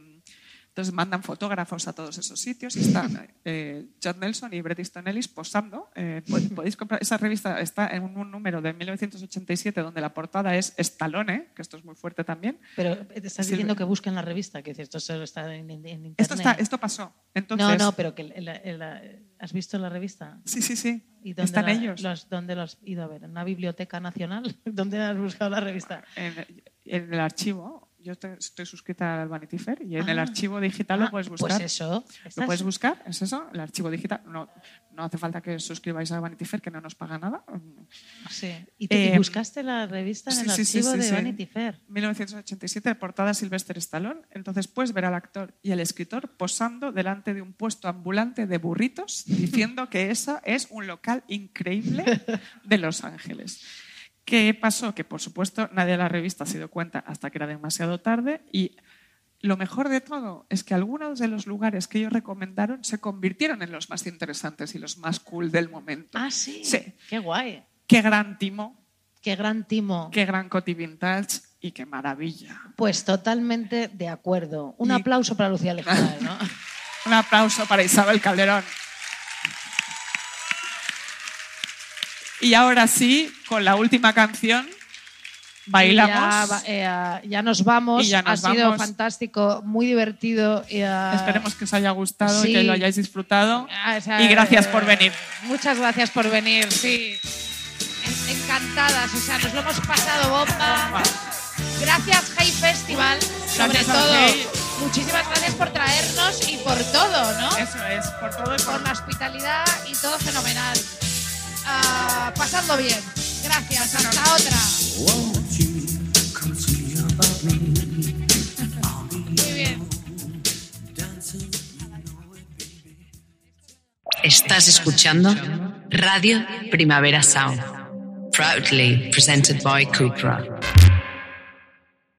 entonces mandan fotógrafos a todos esos sitios y están eh, John Nelson y Bret Easton Ellis posando. Eh, pod- *laughs* podéis comprar esa revista está en un, número de 1987 donde la portada es Stallone, que esto es muy fuerte también. Pero te estás Sí, diciendo que busquen la revista, que esto solo está en, en- internet. Esto, está, esto pasó. Entonces, no, no, pero que el- ¿has visto la revista? Sí, sí, sí. ¿Y dónde Están la- ellos. los- ¿Dónde lo has ido a ver? ¿En una biblioteca nacional? *laughs* ¿Dónde has buscado la revista? En, en el archivo. Yo te- estoy suscrita al Vanity Fair y en el Ah. archivo digital lo Ah, puedes pues buscar. eso, Lo puedes buscar, es eso, el archivo digital. No, no hace falta que suscribáis a Vanity Fair, que no nos paga nada. Sí. ¿Y, te, Eh, buscaste la revista en el sí, archivo sí, de. Vanity Fair? 1987, portada Sylvester Stallone. Entonces puedes ver al actor y al escritor posando delante de un puesto ambulante de burritos diciendo que eso es un local increíble de Los Ángeles. ¿Qué pasó? Que por supuesto nadie de la revista se dio cuenta hasta que era demasiado tarde y lo mejor de todo es que algunos de los lugares que ellos recomendaron se convirtieron en los más interesantes y los más cool del momento. Ah, sí. Sí. Qué guay. Qué gran timo, Qué gran timo. qué gran coti vintage y qué maravilla. Pues totalmente de acuerdo. Un Y- aplauso para Lucía Lejana, ¿no? *laughs* Un aplauso para Isabel Calderón. Y ahora sí, con la última canción, bailamos. Ya, eh, ya nos vamos. Y ya nos ha sido fantástico, muy divertido. eh, Esperemos que os haya gustado sí. y que lo hayáis disfrutado. Ah, o sea, y gracias por venir. Muchas gracias por venir, sí. En- Encantadas, o sea, nos lo hemos pasado bomba. Gracias, Hey Festival, sobre Gracias todo. Hey. Muchísimas gracias por traernos y por todo, ¿no? Eso es, por todo y por Por la hospitalidad y todo fenomenal. Ah, pasadlo bien. Gracias, hasta otra. Muy bien. Estás escuchando Radio Primavera Sound. Proudly presented by Kukra.